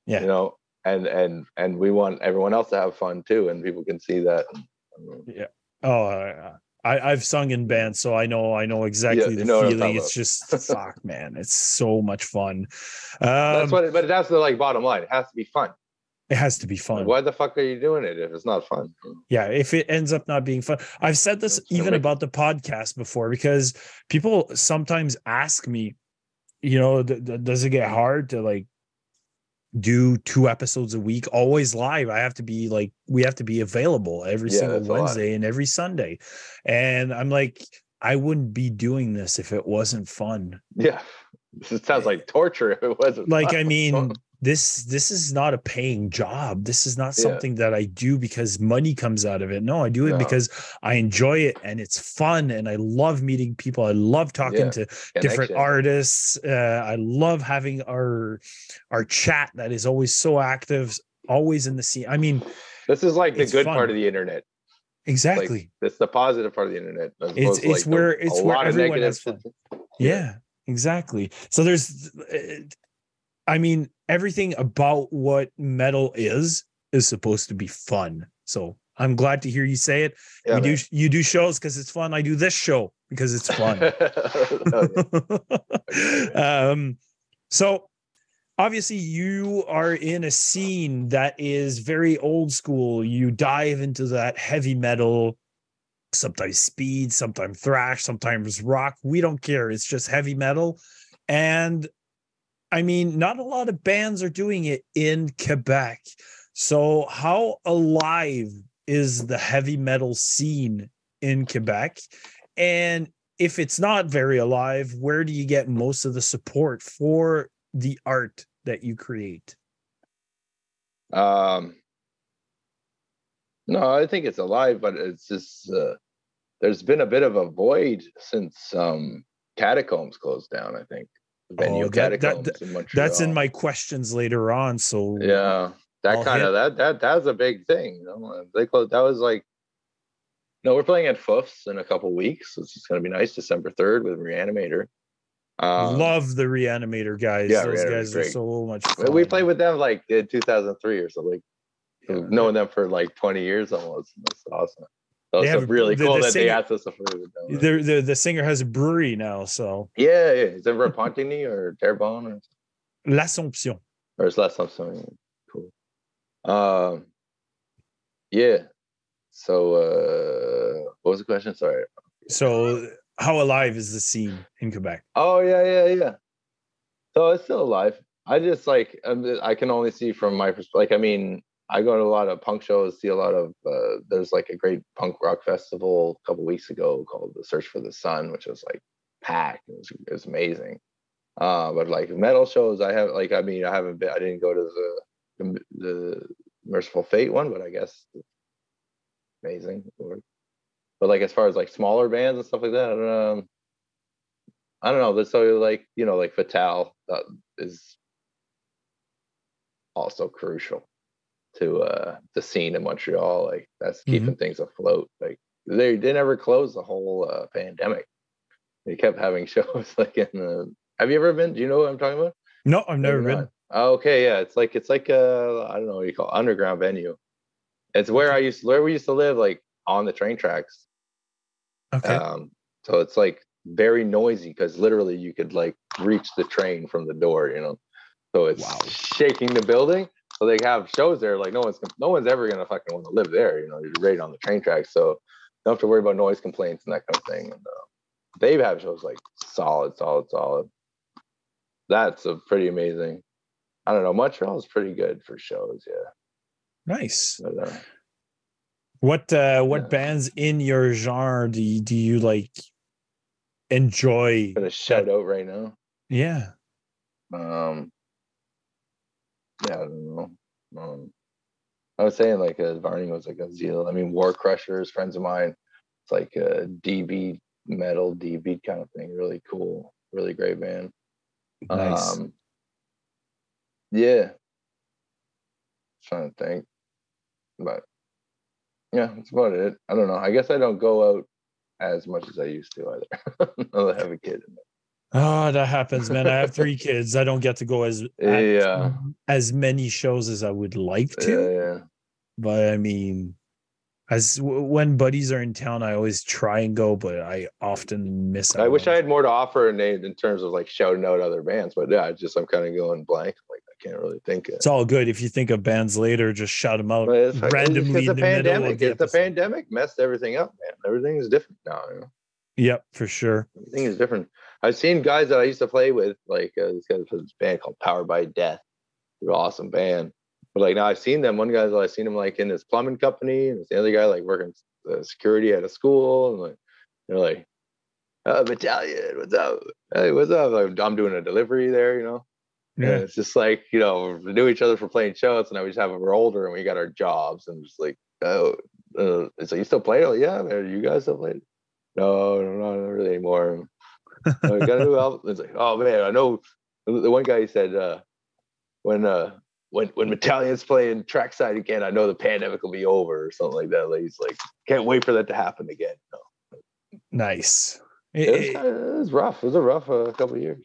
Yeah. you know, and and and we want everyone else to have fun too, and people can see that. Yeah oh, I, I I've sung in bands, so I know I know exactly you the know feeling. It's just fuck, man. It's so much fun. That's Um, what, it, but that's the like bottom line. It has to be fun. it has to be fun. why the fuck are you doing it if it's not fun? Yeah, if it ends up not being fun. I've said this That's even about the podcast before because people sometimes ask me, you know, th- th- does it get hard to like do two episodes a week always live? I have to be like we have to be available every Yeah, single that's a lot. Wednesday and every Sunday. And I'm like I wouldn't be doing this if it wasn't fun. Yeah, it sounds like torture if it wasn't. like fun. i mean this this is not a paying job this is not Yeah. something that i do because money comes out of it no i do it No. because i enjoy it and it's fun and i love meeting people i love talking Yeah. to different artists uh, i love having our our chat that is always so active always in the scene i mean This is like the good fun. part of the internet. exactly It's the positive part of the internet. It's- it's the- where- a it's where lot of everyone has fun. yeah exactly so there's uh, i mean everything about what metal is is supposed to be fun. So i'm glad to hear you say it. Yeah, man. do you do shows because it's fun. I do this show because it's fun. Um so obviously you are in a scene that is very old school. You dive into that heavy metal sometimes speed sometimes thrash sometimes rock. We don't care. It's just heavy metal. And i mean not a lot of bands are doing it in quebec. So how alive is the heavy metal scene in quebec? And if it's not very alive where do you get most of the support for the art that you create? Um, no, I think it's alive, but it's just uh, there's been a bit of a void since um, Catacombs closed down. I think venue Oh, that- that- in that's in my questions later on so yeah. That kind of that that that was a big thing. You know, they closed. That was like. No, we're playing at Foufs in a couple weeks. It's just gonna be nice. December third with Reanimator. Um, love the reanimator guys yeah, those guys are so much we- fun we played with them like in 2003 or something. Like, Yeah. knowing them for like 20 years almost. That's awesome. That They have really the- cool the that they singer- asked us to play with them. the, the the singer has a brewery now so Yeah, yeah. Is it Repentigny or Terrebonne or, l'assomption or is that something cool? Um, yeah. So, uh, what was the question? Sorry. so how alive is the scene in quebec Oh yeah, yeah, yeah. So it's still alive. I just like I can only see from my perspective. Like I mean, I go to a lot of punk shows, see a lot of. Uh, there's like a great punk rock festival a couple weeks ago called the Search for the Sun, which was like packed. It was, it was amazing. Uh, but like metal shows, I have like I mean I haven't been. I didn't go to the the, Mercyful Fate one, but I guess amazing. But like as far as like smaller bands and stuff like that, I don't know. I don't know. But so like you know, like Fatal is also crucial to uh the scene in Montreal. Like that's keeping things afloat. Like they they never closed the whole uh, pandemic. They kept having shows like in the. Have you ever been? Do you know what I'm talking about? no i've never Maybe been not. Oh, okay, yeah, it's like it's like a I don't know what you call it, underground venue. It's where I used where we used to live, like on the train tracks. okay Um, so it's like very noisy because literally you could like reach the train from the door, you know. So it's Wow. shaking the building. So they have shows there, like no one's no one's ever gonna fucking want to live there, you know. You're right on the train tracks, so don't have to worry about noise complaints and that kind of thing. And uh, they have shows like solid, solid, solid. That's a pretty amazing. I don't know. Montreal is pretty good for shows, yeah. nice But, uh, what uh what Yeah. bands in your genre do you, do you like enjoy gonna shout out right now. yeah Um, yeah, I don't know. Um, I was saying like uh, Varney was like a zeal. I mean, War Crushers, friends of mine. It's like a DB metal DB kind of thing. Really cool, really great band. Nice. Um, yeah. Trying to think, but yeah, that's about it. I don't know. I guess I don't go out as much as I used to either. I have a kid. Oh, that happens, man. I have three kids. I don't get to go as Yeah. as many shows as I would like to. yeah. But I mean, as when buddies are in town, I always try and go, but I often miss out. I wish I had more to offer in in terms of like shouting out other bands, but yeah, I just I'm kind of going blank. Like I can't really think. Of It's all good if you think of bands later. Just shout them out it's, it's randomly in the the pandemic. the It's the pandemic messed everything up, man. Everything is different now. You know? Yep, for sure. Everything is different. I've seen guys that I used to play with, like uh, this guy's this band called Powered by Death. They're an awesome band. But like now I've seen them. One guy's I've seen him like in this plumbing company, and the other guy like working uh, security at a school, and like they're like, uh, battalion, what's up? Hey, what's up? Like, I'm doing a delivery there, you know. Yeah. And it's just like, you know, we knew each other for playing shows, and now we just have we're older and we got our jobs, and just like, oh, uh, it's like you still play? Like, yeah, man, you guys still play? No, no, no, not really anymore. I got a new album. It's like, oh man, I know the one guy said, uh, when uh when when Metalian's playing trackside again, I know the pandemic will be over or something like that. Like he's like, can't wait for that to happen again. No. Nice. It was, It- kinda- it was rough. It was a rough uh, couple of years.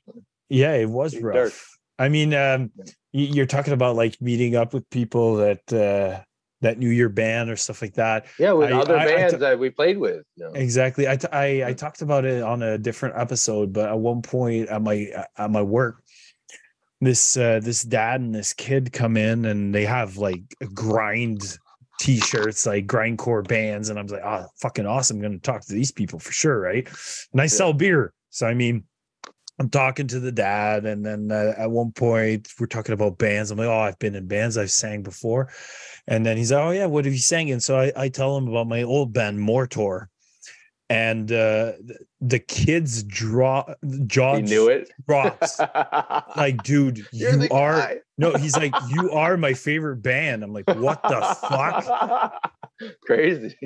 yeah, it was rough. dark. I mean, um, you're talking about like meeting up with people that uh, that New Year band or stuff like that. Yeah, with I- other I- I bands t- that we played with. You know? Exactly. I, t- I I talked about it on a different episode, but at one point at my at my work, this uh, this dad and this kid come in and they have like grind t-shirts, like grindcore bands, and I'm like, oh, fucking awesome! I'm gonna talk to these people for sure, right? And I sell beer, so I mean. I'm talking to the dad, and then uh, at one point we're talking about bands. I'm like, "Oh, I've been in bands. I've sang before," and then he's like, "Oh yeah, what have you sang And So I, I tell him about my old band Mortor, and uh, the kids draw jaw He knew it. drops. Like, dude, You're you are guy. no. He's like, you are my favorite band. I'm like, what the fuck? Crazy.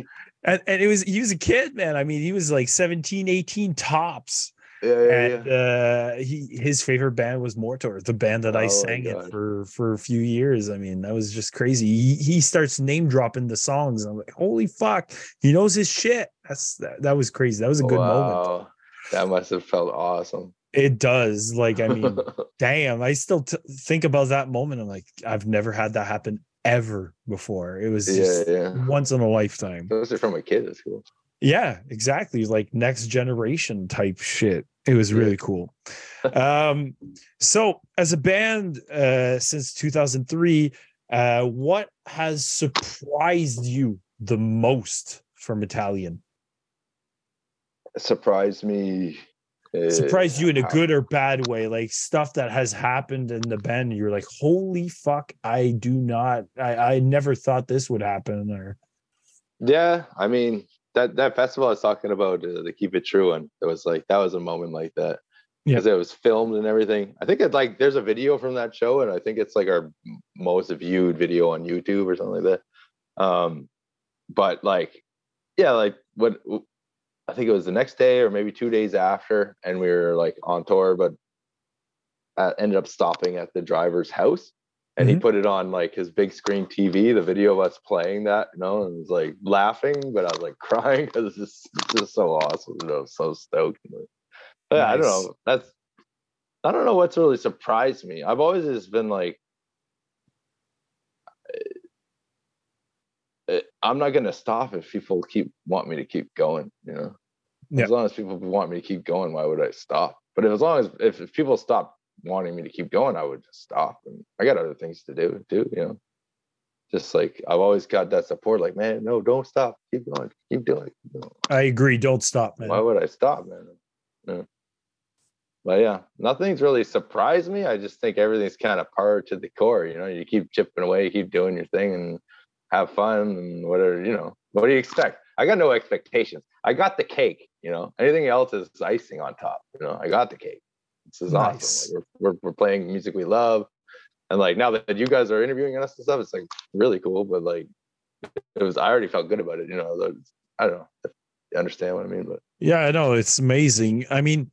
And, and it was he was a kid, man. I mean, he was like 17, 18 tops. Yeah, yeah, and uh he his favorite band was Mortor, the band that Oh I sang God. for for a few years. I mean, that was just crazy. He he starts name dropping the songs. I'm like, holy fuck, he knows his shit. That's that, that was crazy. That was a good moment. Wow. That must have felt awesome. It does. Like, I mean, damn, I still t- think about that moment. I'm like, I've never had that happen ever before. It was yeah, just yeah. once in a lifetime. Especially from a kid, that's cool. Yeah, exactly. Like next generation type shit. It was really cool. um, so as a band uh since 2003, uh, what has surprised you the most from Italian? Surprised me. uh, Surprised you in a good or bad way, like stuff that has happened in the band. You're like, holy fuck, I do not, I, I never thought this would happen. Or Yeah, I mean that that festival I was talking about, uh, the Keep It True one. It was like that was a moment like that Yeah. because it was filmed and everything. I think it like there's a video from that show, and I think it's like our most viewed video on YouTube or something like that. Um, but like, yeah, like what I think it was the next day or maybe two days after, and we were like on tour, but uh, ended up stopping at the driver's house and he Mhm. put it on like his big screen TV, the video of us playing that, you know, and was like laughing, but I was like crying because it's just, it's just so awesome. You know, so stoked. But, yeah, I don't know. That's I don't know what's really surprised me. I've always just been like, eh, I'm not gonna stop if people keep want me to keep going. You know, Yeah. as long as people want me to keep going, why would I stop? But if, as long as if, if people stop wanting me to keep going, I would just stop. And I got other things to do too. You know, just like I've always got that support. Like, man, no, don't stop. Keep going. Keep doing it. I agree. Don't stop, man. Why would I stop, man? Yeah. But yeah, nothing's really surprised me. I just think everything's kind of par to the core. You know, you keep chipping away, keep doing your thing, and have fun and whatever. You know, what do you expect? I got no expectations. I got the cake. You know, anything else is icing on top. You know, I got the cake. This is Nice. awesome. Like, we're, we're we're playing music we love, and like now that you guys are interviewing us and stuff, it's like really cool. But like, it was I already felt good about it. You know, I don't know. You understand what I mean. But Yeah, I know it's amazing. I mean,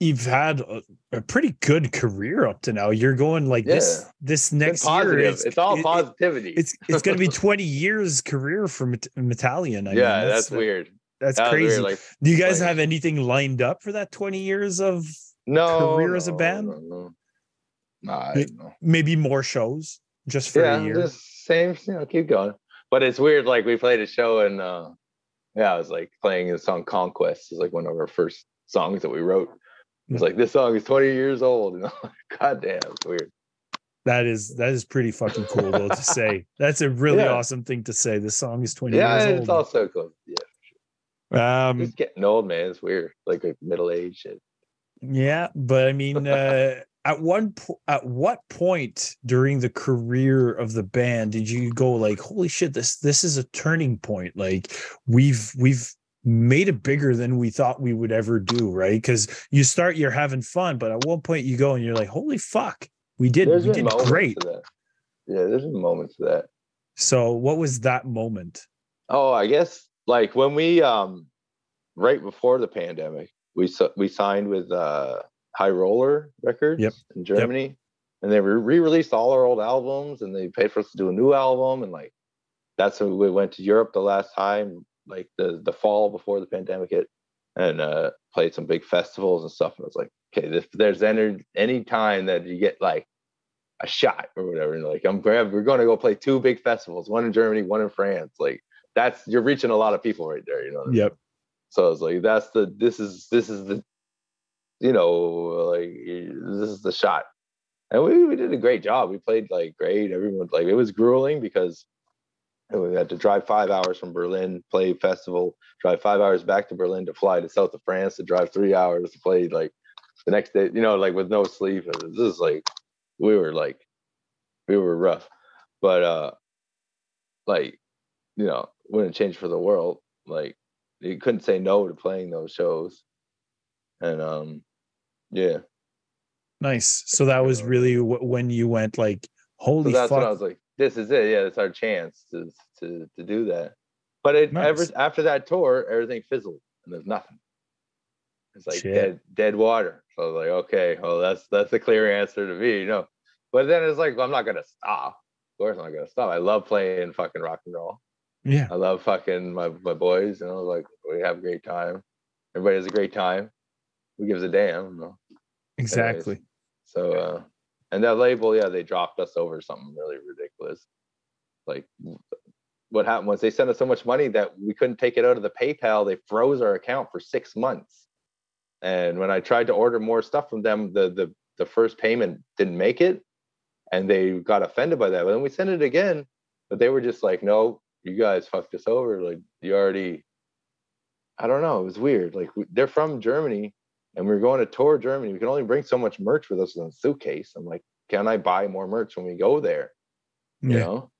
you've had a, a pretty good career up to now. You're going like this Yeah. this it's next year. It's, all it- it- positivity. it's it's going to be 20 years career for Met- Metalian. I mean, yeah, that's, weird. That's That crazy. weird. Like Do you guys like- have anything lined up for that 20 years of no career as a band? No, no. Nah, I don't know. maybe more shows just for yeah, a year? same. You know, keep going. But it's weird. Like we played a show and uh yeah, I was like playing the song "Conquest." It's like one of our first songs that we wrote. It's like this song is 20 years old. And I'm like, God damn, it's weird. That is that is pretty fucking cool though to say. That's a really Yeah. awesome thing to say. This song is 20 Yeah, years it's old. also cool. Yeah, um it's getting old, man. It's weird. Like like middle age shit. Yeah, but I mean, uh, at one po- at what point during the career of the band did you go like, "Holy shit this this is a turning point"? Like we've we've made it bigger than we thought we would ever do, right? Because you start, you're having fun, but at one point you go and you're like, "Holy fuck, we did There's we did great." Yeah, there's been moments to that. So, what was that moment? Oh, I guess like when we um right before the pandemic, we we signed with uh High Roller Records Yep. in Germany, and they re- re-released all our old albums, and they paid for us to do a new album, and like that's when we went to Europe the last time, like the the fall before the pandemic hit, and uh played some big festivals and stuff. And I was like, okay, if there's any any time that you get like a shot or whatever, and like I'm grab, we're going to go play two big festivals, one in Germany, one in France, like that's you're reaching a lot of people right there, you know. what I mean? So I was like, that's the this is this is the you know like this is the shot, and we we did a great job. We played like great. Everyone like it was grueling because we had to drive five hours from Berlin, play festival, drive five hours back to Berlin to fly to south of France to drive three hours to play like the next day. You know, like with no sleep. Was just like we were like we were rough, but uh like you know wouldn't change for the world. Like you couldn't say no to playing those shows, and um yeah. Nice. So that was really wh- when you went like, So "Holy that's fuck!" when I was like, this is it. Yeah, it's our chance to to to do that. But it ever after that tour, everything fizzled and there's nothing. It's like Shit. dead dead water. So I was like, okay, well that's that's a clear answer to me, you know. But then it's like, well, I'm not gonna stop. Of course I'm not gonna stop. I love playing fucking rock and roll. Yeah. I love fucking my my boys, you know, like we have a great time. Everybody has a great time. Who gives a damn? Know? Exactly. So uh and that label, yeah, they dropped us over something really ridiculous. Like what happened was they sent us so much money that we couldn't take it out of the PayPal. They froze our account for six months. And when I tried to order more stuff from them, the the the first payment didn't make it. And they got offended by that. But then we sent it again, but they were just like, no, you guys fucked us over. Like you already I don't know. It was weird. Like we- they're from Germany and we were going to tour Germany. We can only bring so much merch with us in a suitcase. I'm like, can I buy more merch when we go there? You Yeah. know?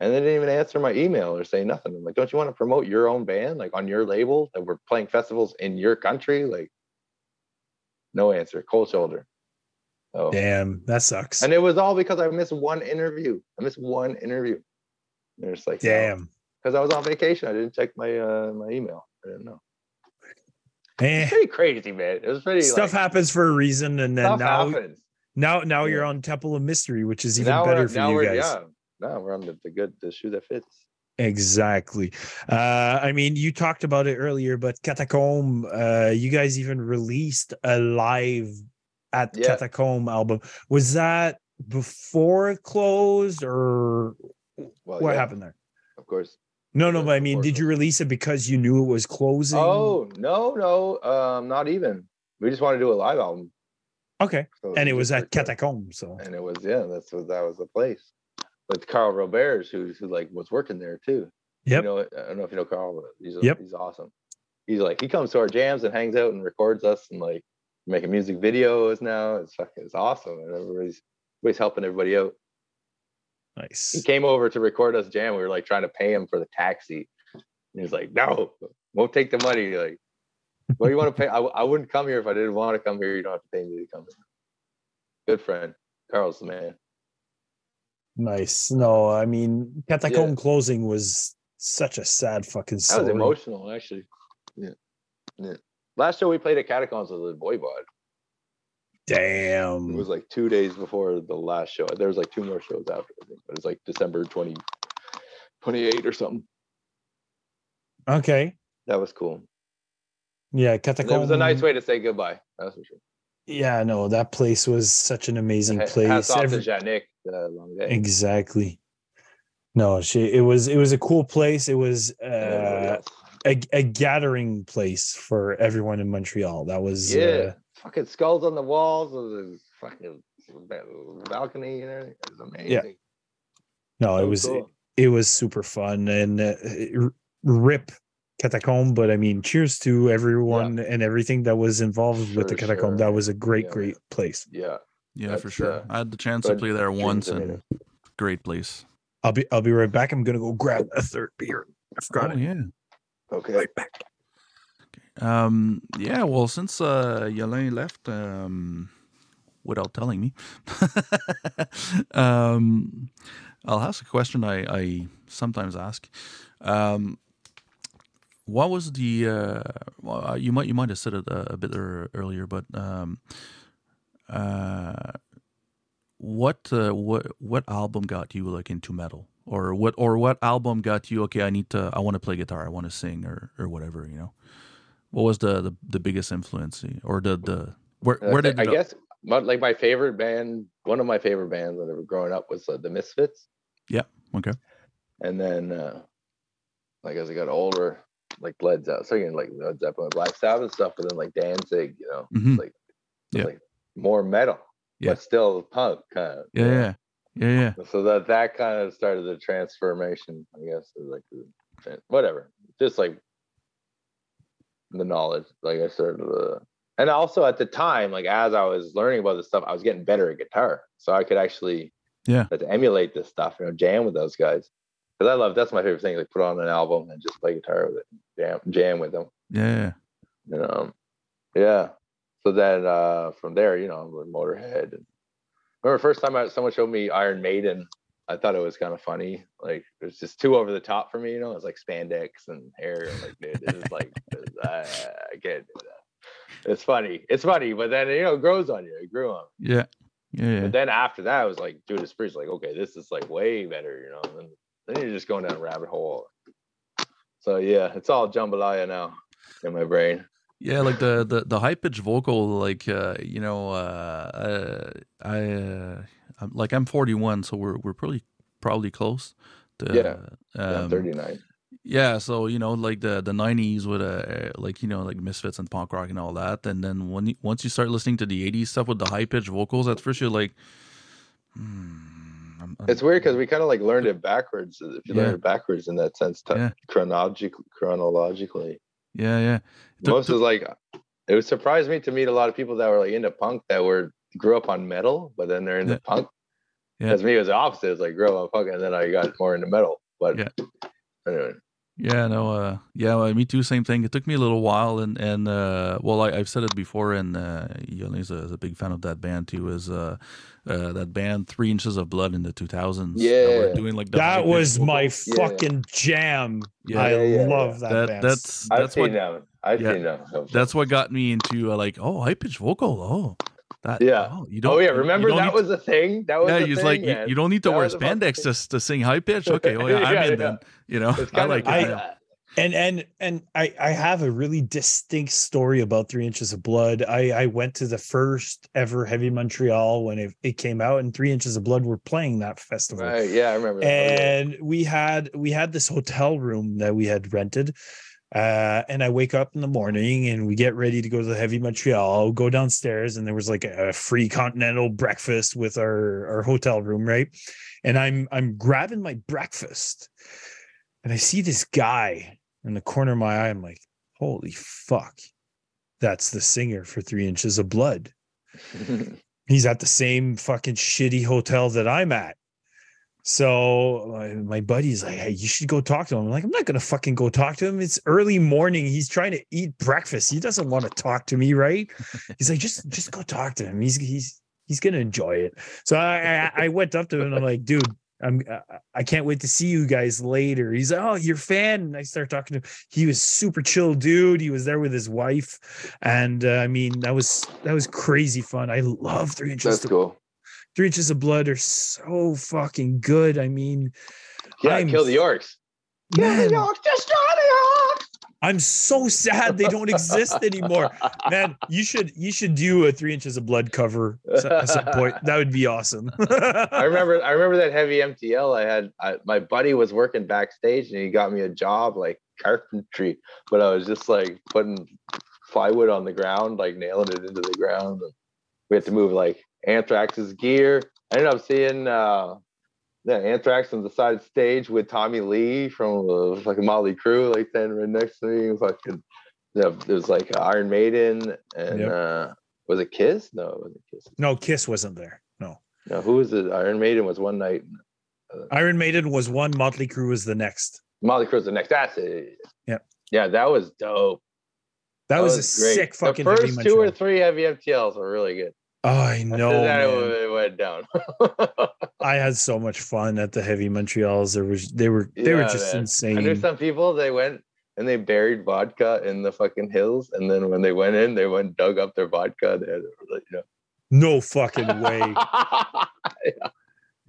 And they didn't even answer my email or say nothing. I'm like, don't you want to promote your own band, like on your label that we're playing festivals in your country? Like, no answer, cold shoulder. Oh, Damn, that sucks. and it was all because I missed one interview. I missed one interview. And it's like, Damn. because I was on vacation. I didn't check my uh my email. I didn't know. Eh, It's pretty crazy, man. It was pretty stuff like, happens for a reason, and then stuff now, happens. now, now you're on Temple of Mystery, which is even Now better for you guys. Yeah, now we're on the, the good the shoe that fits. Exactly. Uh, I mean, you talked about it earlier, but Catacomb, uh, you guys even released a live at Yeah. Catacomb album. Was that before it closed, or Well, what yeah, happened there? Of course. No, no, but I mean, did you release it because you knew it was closing? Oh no, no, um, not even. We just wanted to do a live album. okay. So And it was at Catacomb, so And it was yeah, that's what that was the place. With Carl Roberts, who who like was working there too. Yep. You know, I don't know if you know Carl, but he's Yep. he's awesome. He's like he comes to our jams and hangs out and records us and like making music videos now. It's fucking it's awesome. And everybody's everybody's helping everybody out. He came over to record us jam. We were like trying to pay him for the taxi. And he was like, no, won't take the money. Like, what do you want to pay? I, I wouldn't come here if I didn't want to come here. You don't have to pay me to come here. Good friend. Carl's the man. Nice. No, I mean, Catacomb closing was such a sad fucking That story. was emotional, actually. Yeah. Yeah. Last show we played at Catacombs was with Voivod. It was like two days before the last show. There was like two more shows after, I think. But it was like December 20, 28 or something. Okay. That was cool. Yeah, Catacomb. it was a nice way to say goodbye. That's for sure. Yeah, no, that place was such an amazing place. Hats off Every- to Janik. Uh, long day. exactly. No, she. It was. It was a cool place. It was uh, a, a gathering place for everyone in Montreal. That was. yeah, Uh, fucking skulls on the walls of the fucking balcony and everything. It was amazing. Yeah. no, it So was. cool. It was super fun and uh, rip catacomb. But I mean, cheers to everyone and everything that was involved with the catacomb. sure. That was a great, Yeah, great place. yeah. Yeah, for sure. uh, I had the chance to play there once, are made and great place. I'll be. I'll be right back. I'm gonna go grab a third beer. I forgot Oh it. yeah. Okay. Right back. Um, yeah, well, since uh, left um, without telling me, um, I'll ask a question I, I sometimes ask. Um, what was the uh, well, uh, you might you might have said it a, a bit earlier, but um, uh, what uh, what what album got you like into metal, or what or what album got you? Okay, I need to I want to play guitar, I want to sing, or or whatever, you know. What was the the, the biggest influence, or the the where where did I guess my, like my favorite band, one of my favorite bands when I was growing up was uh, the Misfits. Yeah. Okay And then, uh, like as I got older, like Led Zeppelin, so again, like Led Zeppelin, Black Sabbath and stuff, but then like Danzig, you know, Mhm. it's like, Yeah. like more metal, Yeah. but still punk kind of. yeah yeah yeah yeah So that that kind of started the transformation, I guess, like whatever, just like the knowledge. Like I started the, and also at the time, like as I was learning about this stuff, I was getting better at guitar, so I could actually Yeah. let's emulate this stuff, you know, jam with those guys. Because I love that's my favorite thing, like put on an album and just play guitar with it, jam jam with them. yeah yeah You know, yeah. So then uh from there, you know, with Motorhead. And remember first time I, someone showed me Iron Maiden, I thought it was kind of funny. Like it was just too over the top for me, you know. It was like spandex and hair. And like, dude, this is like this- I, I can't do that. It's funny. It's funny, but then you know, it grows on you. It grew on. me. yeah yeah yeah But then after that, I was like, Judas Priest, like, okay, this is like way better, you know. And then you're just going down a rabbit hole. So yeah, it's all jambalaya now in my brain. Yeah, like the the, the high pitched vocal, like uh, you know, uh, uh, I uh, I'm, like I'm 41, so we're we're pretty probably close. To, Yeah, Yeah, um, 39. Yeah, so you know, like the the 90s with uh, like you know, like Misfits and punk rock and all that, and then when you, once you start listening to the 80s stuff with the high pitched vocals, at first you're like, hmm, I'm, I'm- It's weird because we kind of like learned it backwards. If you Yeah. learn it backwards in that sense, t- Yeah. chronologically, chronologically, yeah, yeah, To- most to- is like it would surprise me to meet a lot of people that were like into punk that were grew up on metal, but then they're into Yeah. punk. Yeah. As me, it was the opposite. It's like grew up on punk, and then I got more into metal. But Yeah. anyway, Yeah, no, uh, yeah, well, me too. Same thing. It took me a little while, and and uh, well, I, I've said it before, and uh, Yolin's a, is a big fan of that band too. Is uh, uh, that band Three Inches of Blood in the two thousands? Yeah. doing like the That high-pitched was my. Yeah. fucking jam. Yeah. I Yeah, yeah, love that, that band. that's I've that's seen what them. I've yeah. seen them. that's what got me into uh, like oh high pitched vocal. Oh, that Yeah. Oh, you don't. Oh yeah, you- you remember don't that need- was a thing. That was yeah, a he's thing, like you, man. you don't need to That wear was a fucking spandex thing. to, to sing high pitch. Okay, oh yeah, I'm Yeah, in yeah. then. You know, I like of it. I- yeah. And and and I I have a really distinct story about Three Inches of Blood. I I went to the first ever Heavy Montreal when it, it came out, and Three Inches of Blood were playing that festival. right. Yeah, I remember. that. Oh, and we had we had this hotel room that we had rented uh and i wake up in the morning and we get ready to go to the heavy montreal go downstairs and there was like a free continental breakfast with our our hotel room right and i'm i'm grabbing my breakfast and i see this guy in the corner of my eye i'm like holy fuck that's the singer for three inches of blood he's at the same fucking shitty hotel that I'm at. So my, my buddy's like, hey, you should go talk to him. I'm like, I'm not gonna fucking go talk to him. It's early morning. He's trying to eat breakfast. He doesn't want to talk to me, right? He's like, just just go talk to him. He's he's he's gonna enjoy it. So I I, I went up to him and I'm like, dude, I'm I- I can't wait to see you guys later. He's like, oh, you're a fan. And I start talking to him. He was super chill dude. He was there with his wife. And uh, I mean, that was that was crazy fun. I love three inches That's to cool. three inches of blood are so fucking good. I mean, Yeah, I'm kill the Orcs. Kill the Orcs. Destroy. I'm so sad they don't exist anymore. Man, you should you should do a three inches of blood cover at some point. That would be awesome. I remember I remember that heavy MTL I had I, my buddy was working backstage and he got me a job like carpentry but I was just like putting plywood on the ground like nailing it into the ground we had to move like Anthrax's gear I ended up seeing uh yeah, Anthrax on the side stage with Tommy Lee from uh, fucking Motley Crue, like standing right next to me. Fucking, yeah, there was like Iron Maiden and Yep. uh, was it Kiss? No, it wasn't Kiss. no, Kiss wasn't there. No. No, who was it? Iron Maiden was one night. Iron Maiden was one, Motley Crue was the next. Molly was the next. That's it. Yep. Yeah, that was dope. That, was, a great. sick fucking The first two or three heavy MTLs were really good. Oh, I After know. that, it, it went down. I had so much fun at the heavy Montreals. There was they were they were just man. insane. and there's some people they went and they buried vodka in the fucking hills, and then when they went in, they went dug up their vodka. They had, you know. no fucking way.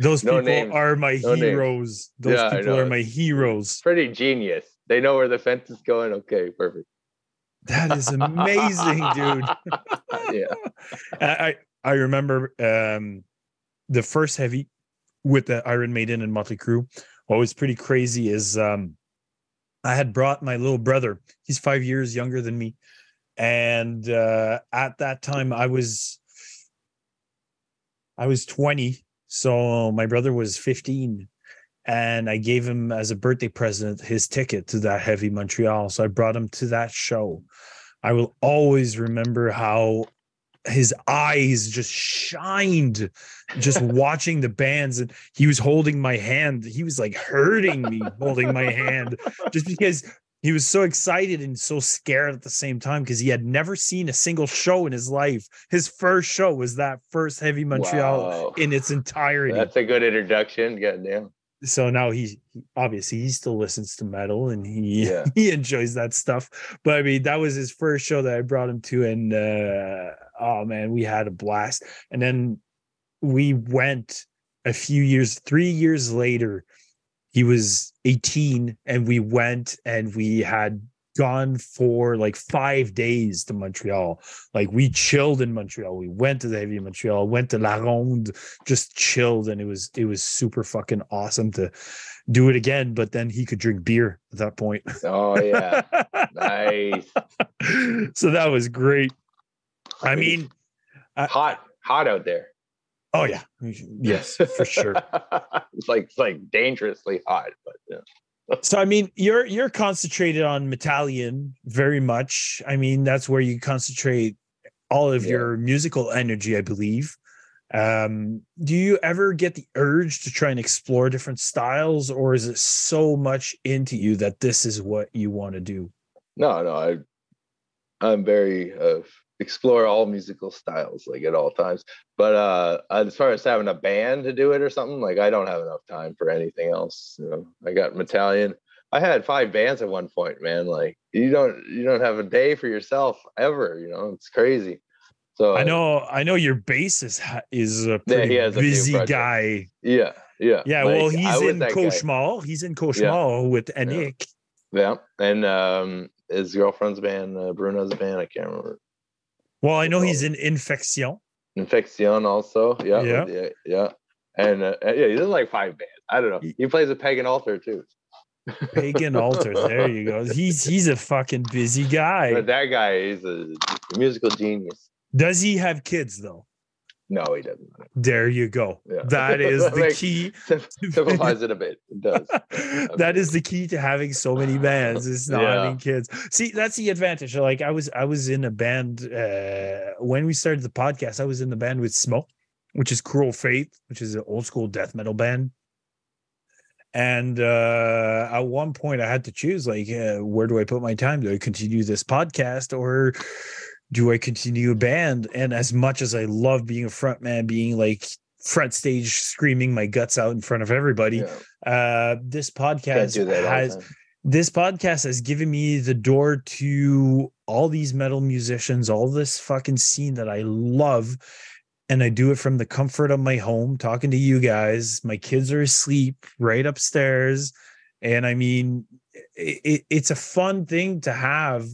Those No people names. are my No names. heroes. Those Yeah, people are my heroes. Pretty genius. They know where the fence is going. Okay, perfect. That is amazing, dude. Yeah. I I I remember um the first heavy with the Iron Maiden and Motley Crue. What was pretty crazy is um I had brought my little brother. He's five years younger than me, and uh, at that time I was I was twenty, so my brother was fifteen. And I gave him as a birthday present his ticket to that heavy Montreal. So I brought him to that show. I will always remember how his eyes just shined just watching the bands and he was holding my hand he was like hurting me holding my hand just because he was so excited and so scared at the same time because he had never seen a single show in his life his first show was that first heavy montreal Wow. in its entirety That's a good introduction. Goddamn. so now he he- obviously he still listens to metal and he Yeah. he enjoys that stuff but i mean that was his first show that i brought him to and uh oh man we had a blast. And then we went a few years three years later he was 18 and we went and we had gone for like five days to montreal. Like we chilled in montreal. We went to the heavy montreal went to la ronde just chilled. And it was it was super fucking awesome to do it again but then he could drink beer at that point. Oh yeah. nice. so that was great i mean hot, hot out there. oh yeah yes for sure it's like like dangerously hot, but yeah. so i mean you're you're concentrated on Metalian very much i mean that's where you concentrate all of Yeah. your musical energy i believe um do you ever get the urge to try and explore different styles or is it so much into you that this is what you want to do No, no, I I'm very uh explore all musical styles like at all times. But uh as far as having a band to do it or something, like I don't have enough time for anything else. You know, I got Metalian. I had five bands at one point, man. Like you don't you don't have a day for yourself ever, you know, it's crazy. So i know i know your bassist is a Yeah, pretty has a busy guy yeah, yeah. yeah like, well he's in guy. cauchemar he's in cauchemar with Anik. Yeah. And um his girlfriend's band, uh, Bruno's band, I can't remember. Well i know he's in infection Infection also. Yeah. Yeah. Yeah. Yeah. And uh, yeah, he's in like five bands. I don't know. He- He plays a pagan altar too. pagan altar there you go he's he's a fucking busy guy But that guy is a musical genius. does he have kids though No, he doesn't. there you go Yeah. that is the Like, key Simplifies it a bit. It does. that is the key to having so many bands is not Yeah. having kids see that's the advantage like i was i was in a band uh when we started the podcast i was in the band with smoke which is cruel faith which is an old school death metal band and uh at one point i had to choose like uh, where do i put my time do i continue this podcast or do i continue a band and as much as i love being a front man being like front stage screaming my guts out in front of everybody. Yeah. Uh, this podcast do that all the has this podcast has given me the door to all these metal musicians, all this fucking scene that I love. And I do it from the comfort of my home, talking to you guys. My kids are asleep right upstairs. And I mean, it, it, it's a fun thing to have.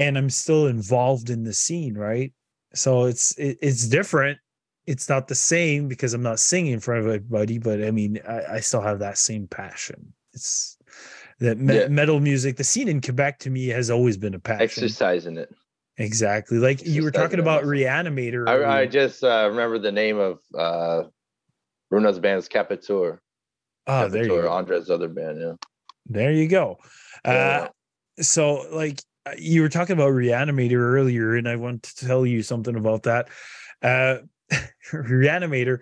And I'm still involved in the scene, right? So it's it, it's different. It's not the same because I'm not singing in front of everybody, but I mean, I, I still have that same passion. It's that me- Yeah. metal music. The scene in Quebec to me has always been a passion. Exercising it. Exactly. Like you were talking it about. Reanimator. I, I just uh, remember the name of uh, Bruno's band's Capitur. oh, there you go. Andre's other band. Yeah. There you go. Yeah. Uh, so like you were talking about Reanimator earlier, and I want to tell you something about that. Uh, Reanimator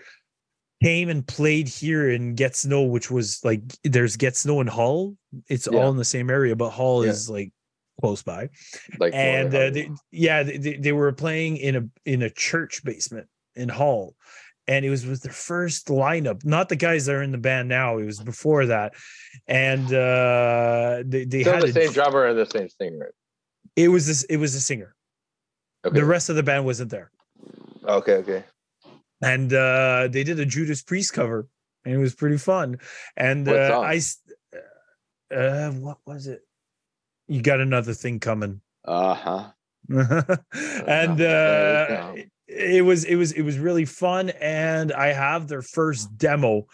came and played here in Gatineau, which was like there's Gatineau and Hull. It's Yeah. all in the same area, but Hull Yeah. is like close by. like and uh, they, yeah, they, they- were playing in a in a church basement in Hull, and it was with their first lineup. Not the guys that are in the band now. It was before that, and uh, they they still had the same dr- drummer and the same singer. It was this. It was a singer. Okay. The rest of the band wasn't there, okay. Okay. and uh, they did a Judas Priest cover, and it was pretty fun. And uh? I, s- uh, what was it? You got another thing coming. Uh huh. and uh it was it was it was really fun and i have their first demo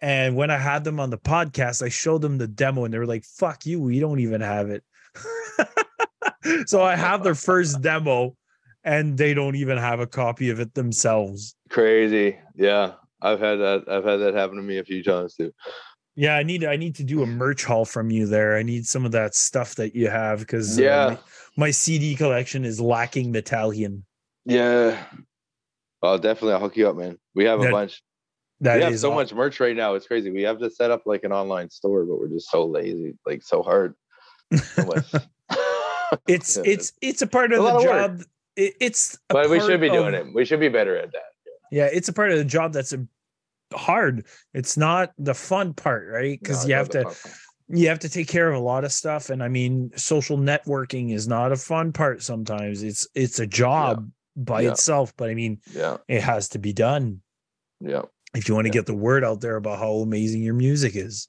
and when i had them on the podcast i showed them the demo and they were like fuck you we don't even have it so i have their first demo and they don't even have a copy of it themselves Crazy. Yeah. I've had that. I've had that happen to me a few times too. yeah i need i need to do a merch haul from you there i need some of that stuff that you have because uh, Yeah. my, my cd collection is lacking Metalian Yeah. Oh, definitely. I'll hook you up, man. We have a bunch. That we have so much merch right now. It's crazy. We have to set up like an online store, but we're just so lazy, like so hard. So much. it's Yeah. it's it's a part of lot the of job it, it's a but we should be doing of- it. We should be better at that. yeah it's a part of the job that's a, hard it's not the fun part right because No, you have to the fun part. you have to take care of a lot of stuff and i mean social networking is not a fun part sometimes it's it's a job by Yeah. itself but i mean Yeah. it has to be done Yeah. if you want to Yeah. get the word out there about how amazing your music is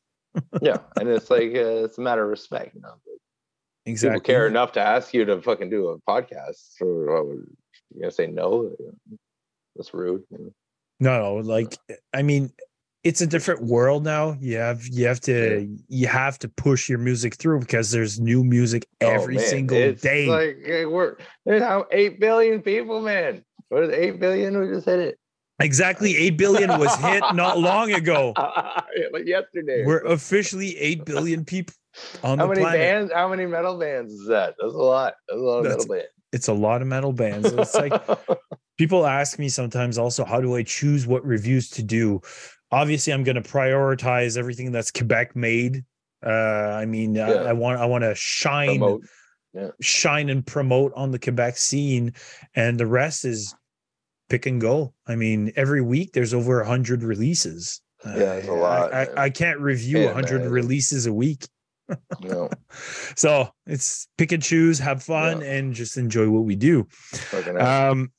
Yeah. and it's like uh, it's a matter of respect. You know, exactly people care enough to ask you to fucking do a podcast. What would you gonna say no? That's rude. No, no, like I mean, it's a different world now. You have you have to you have to push your music through because there's new music Oh, every man, single it's day. Like we're there's how eight billion people, man. What is eight billion? We just hit it. exactly, eight billion was hit not long ago. Like yesterday. We're officially eight billion people on how many planet. bands? How many metal bands is that? That's a lot. That's a lot of That's- metal bands. It's a lot of metal bands. It's like people ask me sometimes also, how do I choose what reviews to do? Obviously, I'm going to prioritize everything that's Quebec made. Uh, I mean, I, Yeah. I want I want to shine Promote. shine and promote on the Quebec scene, and the rest is pick and go. I mean, every week there's over a hundred releases. Yeah, it's a Uh, lot, I. I, I can't review Can't a hundred imagine. releases a week, No, so it's pick and choose, have fun, Yeah. and just enjoy what we do. Um,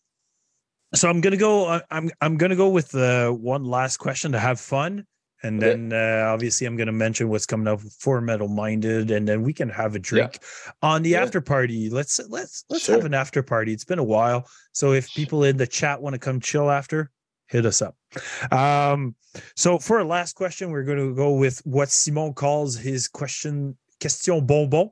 so I'm gonna go. I- I'm I'm gonna go with uh, one last question to have fun, and Okay. then uh, obviously I'm gonna mention what's coming up for Metal Minded, and then we can have a drink on the Yeah. after party. Let's let's let's have an after party. It's been a while, so if people in the chat want to come chill after, hit us up. Um, so for our last question, we're going to go with what Simon calls his question question bonbon.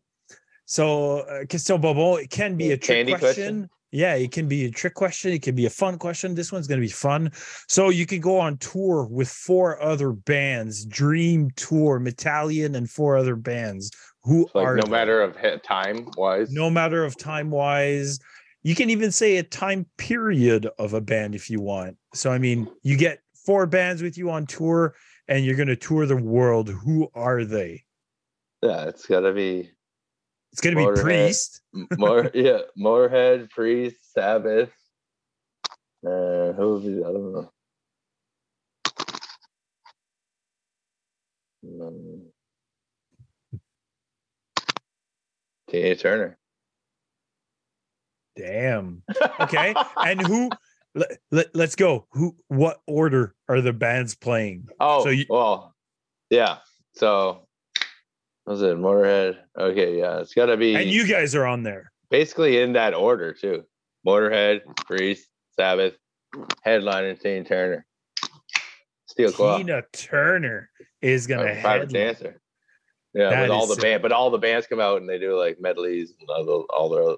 So uh, question bonbon it can be a trick question. question? Yeah, it can be a trick question. It can be a fun question. This one's going to be fun. So you can go on tour with four other bands: Dream Tour, Metalian, and four other bands. Who like are no matter of time wise. no matter of time wise you can even say a time period of a band if you want. So I mean, you get four bands with you on tour and you're going to tour the world. Who are they? Yeah, it's got to be it's going to be Priest. More yeah, Motorhead, Priest, Sabbath. Uh, who would be I don't know. Tina Turner. Damn. Okay. and who? Let, let, let's go. Who? What order are the bands playing? Oh, So you- well, yeah. So, was it Motorhead? Okay, yeah, it's got to be And you guys are on there. basically in that order too. Motorhead, Priest, Sabbath, headliner Tina Turner, Steel Claw, Tina Turner is gonna uh, private dancer. Yeah, That with all the sick. band, but all the bands come out and they do like medleys and all, the, all their.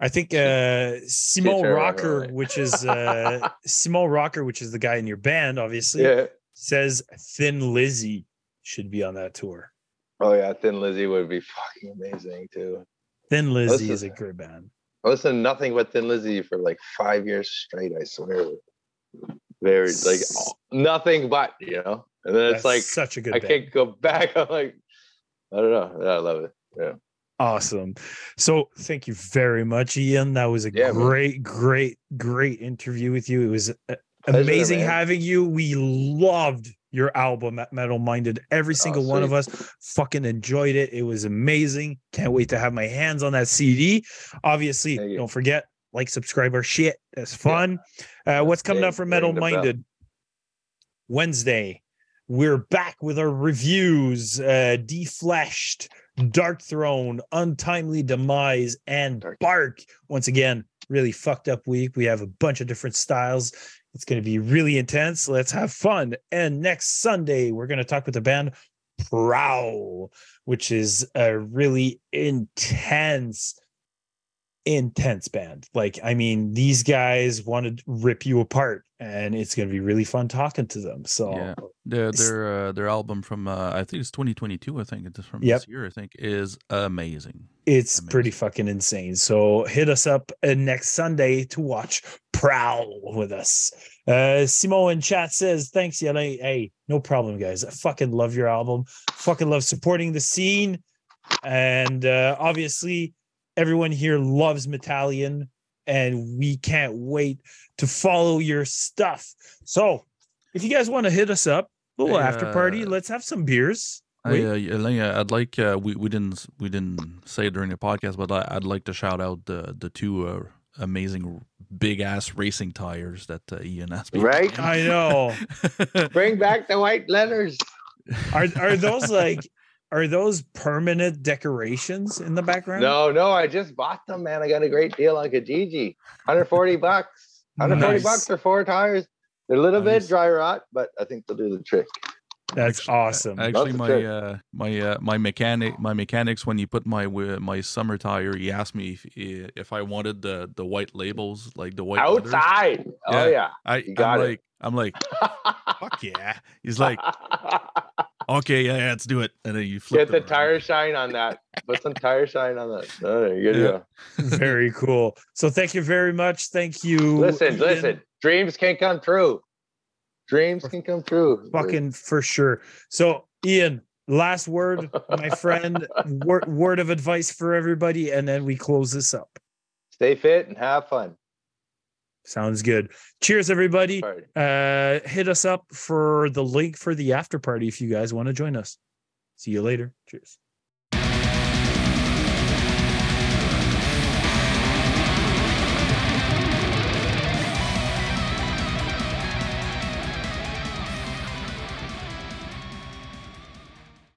I think uh Simon Rocker, right. which is uh Simon Rocker, which is the guy in your band, obviously, yeah. says Thin Lizzy should be on that tour. Oh yeah, Thin Lizzy would be fucking amazing too. Thin Lizzy is a great band. I listened to nothing but Thin Lizzy for like five years straight. I swear. Very like nothing but you know, and then it's like such a good I band. can't go back. I'm like, I don't know. Yeah, I love it. Awesome. So thank you very much, Ian. That was a Yeah, man. great, great, great interview with you. It was uh, Pleasure, amazing man. having you. We loved your album at Metal Minded. Every single one of Oh, us fucking enjoyed it. It was amazing. Can't wait to have my hands on that CD. Obviously, don't forget like, subscribe our shit. That's fun. Uh, what's coming up for Metal. Minded? Wednesday, we're back with our reviews. Uh, Defleshed, Darkthrone, Untimely Demise, and Bark. Once again, really fucked up week. We have a bunch of different styles. It's going to be really intense. Let's have fun. And next Sunday, we're going to talk with the band Prowl, which is a really intense, intense band. Like, I mean, these guys want to rip you apart, and it's going to be really fun talking to them. So, Yeah. Their their uh, their album from uh, I think it's 2022. I think it's from Yep. this year. I think is amazing. it's pretty fucking insane. So hit us up uh, next Sunday to watch Prowl with us. Uh Simo in chat says, thanks. Hey, hey, no problem, guys. I fucking love your album. Fucking love supporting the scene. And uh obviously everyone here loves Metalian, and we can't wait to follow your stuff. So if you guys want to hit us up, little Hey, after party, uh, let's have some beers. I, Wait. uh, I'd like uh, we we didn't we didn't say it during the podcast, but I, I'd like to shout out the the two uh, amazing big ass racing tires that uh, Ian has. been Right? I know. Bring back the white letters. Are are those like are those permanent decorations in the background? No, no, I just bought them, man. I got a great deal on Kijiji. 140 bucks. 140 Nice. bucks for four tires. They're a little Nice. bit dry rot, but I think they'll do the trick. That's Actually- awesome. Actually, the my uh, my uh, my mechanic my mechanics when he put my wi- my summer tire, he asked me if if I wanted the the white labels like the white leathers. Outside. Oh, yeah. I You got I'm it. like I'm like fuck yeah. He's like okay yeah, yeah let's do it and then you flip Get the around. tire shine on that. Put some tire shine on that. Oh, there you Yeah. Very cool. So thank you very much. Thank you. Listen, Ian. listen. Dreams can come true. Dreams can come true. Fucking for sure. So Ian, last word, my friend. word, word of advice for everybody, and then we close this up. Stay fit and have fun. Sounds good. Cheers, everybody. Uh, hit us up for the link for the after party if you guys want to join us. See you later. Cheers.